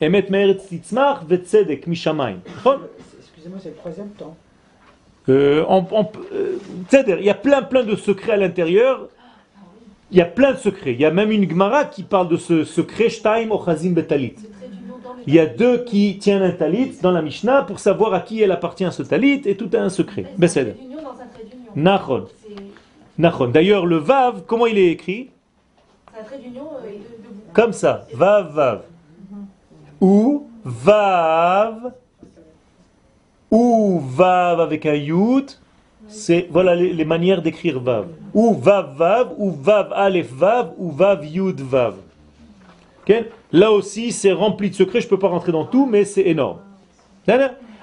Emet me'eretz titzmach ve Tzedek mishamayim. Excusez-moi, c'est le troisième temps. Euh, on, on, euh, il y a plein plein de secrets à l'intérieur. Il y a plein de secrets. Il y a même une Gemara qui parle de ce secret Shtaim Ochazim Betalit. Il y a deux qui tiennent un talit dans la Mishnah pour savoir à qui elle appartient ce talit et tout a un secret. Besed. Nachon. Nachon. D'ailleurs, le Vav, comment il est écrit Comme ça. Vav, Vav. Ou Vav ou vav avec un yud, c'est voilà les, manières d'écrire vav. Ou vav vav, ou vav aleph vav, ou vav yud vav. Là aussi, c'est rempli de secrets. Je ne peux pas rentrer dans tout, mais c'est énorme.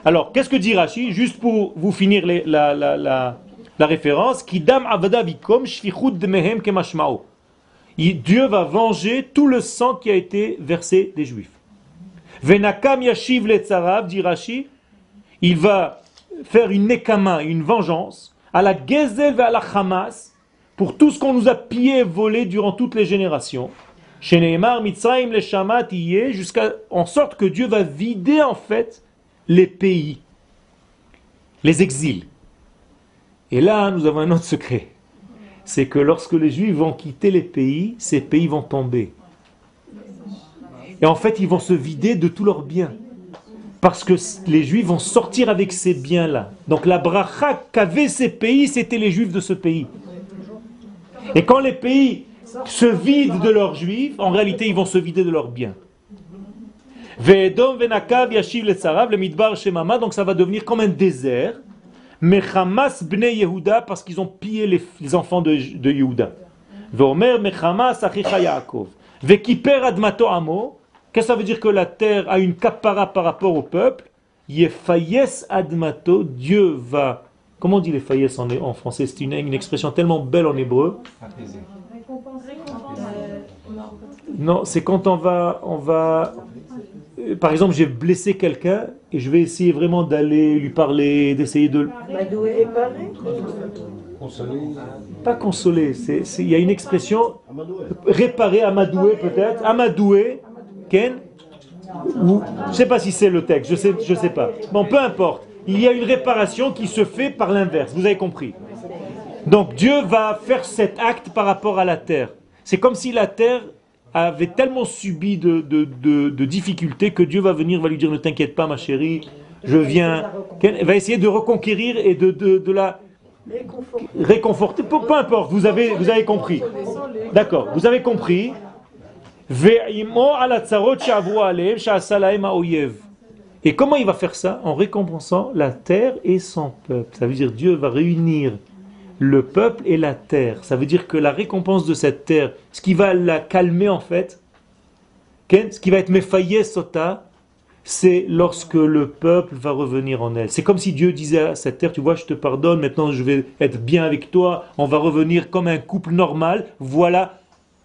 Alors, qu'est-ce que dit Rashi? Juste pour vous finir la, la, la, la référence. Kidam mehem kemashmao. Dieu va venger tout le sang qui a été versé des Juifs. Venakam yashiv letzarav, dit Rashi, il va faire une nekama, une vengeance, à la gezel et à la hamas, pour tout ce qu'on nous a pillé et volé durant toutes les générations. Chez Nehemar, Mitzrayim, les Shamat, jusqu'à en sorte que Dieu va vider en fait les pays, les exils. Et là, nous avons un autre secret. C'est que lorsque les Juifs vont quitter les pays, ces pays vont tomber. Et en fait, ils vont se vider de tous leurs biens. Parce que les Juifs vont sortir avec ces biens-là. Donc la bracha qu'avaient ces pays, c'était les Juifs de ce pays. Et quand les pays se vident de leurs Juifs, en réalité, ils vont se vider de leurs biens. Donc ça va devenir comme un désert. Mechamas bnei Yehuda, parce qu'ils ont pillé les, enfants de, de Yehuda. Ve'omer mechamas achicha Yaakov. Ve'kiper admato amo. Qu'est-ce que ça veut dire que la terre a une capara par rapport au peuple? Yefayes admato, Dieu va. Comment on dit les faillesses en, en français? C'est une, une expression tellement belle en hébreu. Non, c'est quand on va, on va. euh, Par exemple, j'ai blessé quelqu'un et je vais essayer vraiment d'aller lui parler, d'essayer de. Paré? Pas consoler, il y a une expression. Réparer, amadouer peut-être. Amadouer, Ken Ou, je sais pas si c'est le texte, je sais, je sais pas. Bon, peu importe. Il y a une réparation qui se fait par l'inverse, vous avez compris. Donc Dieu va faire cet acte par rapport à la terre. C'est comme si la terre avait tellement subi de, de- de- de difficultés que Dieu va venir, va lui dire ne t'inquiète pas ma chérie, je viens. Ken va essayer de reconquérir et de, de- de la réconforter. Peu, peu importe, vous avez, vous avez compris. D'accord, vous avez compris. Et comment il va faire ça? En récompensant la terre et son peuple. Ça veut dire Dieu va réunir le peuple et la terre. Ça veut dire que la récompense de cette terre, ce qui va la calmer en fait, ce qui va être mefaye sota, c'est lorsque le peuple va revenir en elle. C'est comme si Dieu disait à cette terre, tu vois, je te pardonne, maintenant je vais être bien avec toi, on va revenir comme un couple normal. Voilà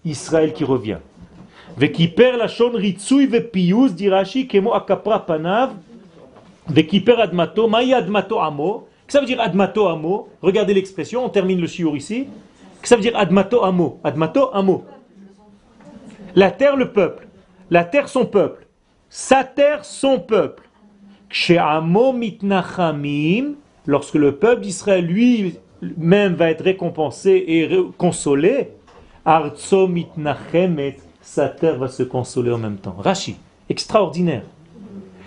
Israël qui revient. Vekiper lachon ritsui vepiyuz dirashi kemo akapra panav vekiper admato maï admato amo. Que ça veut dire admato amo? Regardez l'expression, on termine le shiur ici. Que ça veut dire admato amo? Admato amo. La terre, le peuple. La terre, son peuple. Sa terre, son peuple. Kshe'amo mitnachamim, lorsque le peuple d'Israël lui-même va être récompensé et consolé, mitnachemet, sa terre va se consoler en même temps. Rashi, extraordinaire.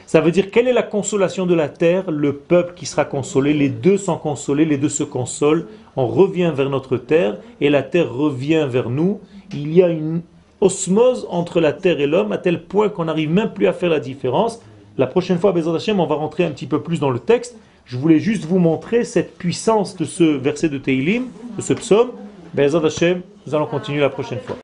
Ça veut dire quelle est la consolation de la terre? Le peuple qui sera consolé, les deux sont consolés, les deux se consolent. On revient vers notre terre et la terre revient vers nous. Il y a une osmose entre la terre et l'homme à tel point qu'on n'arrive même plus à faire la différence. La prochaine fois, Bezrat Hashem, on va rentrer un petit peu plus dans le texte. Je voulais juste vous montrer cette puissance de ce verset de Teilim, de ce psaume. Bezrat Hashem, nous allons continuer la prochaine fois.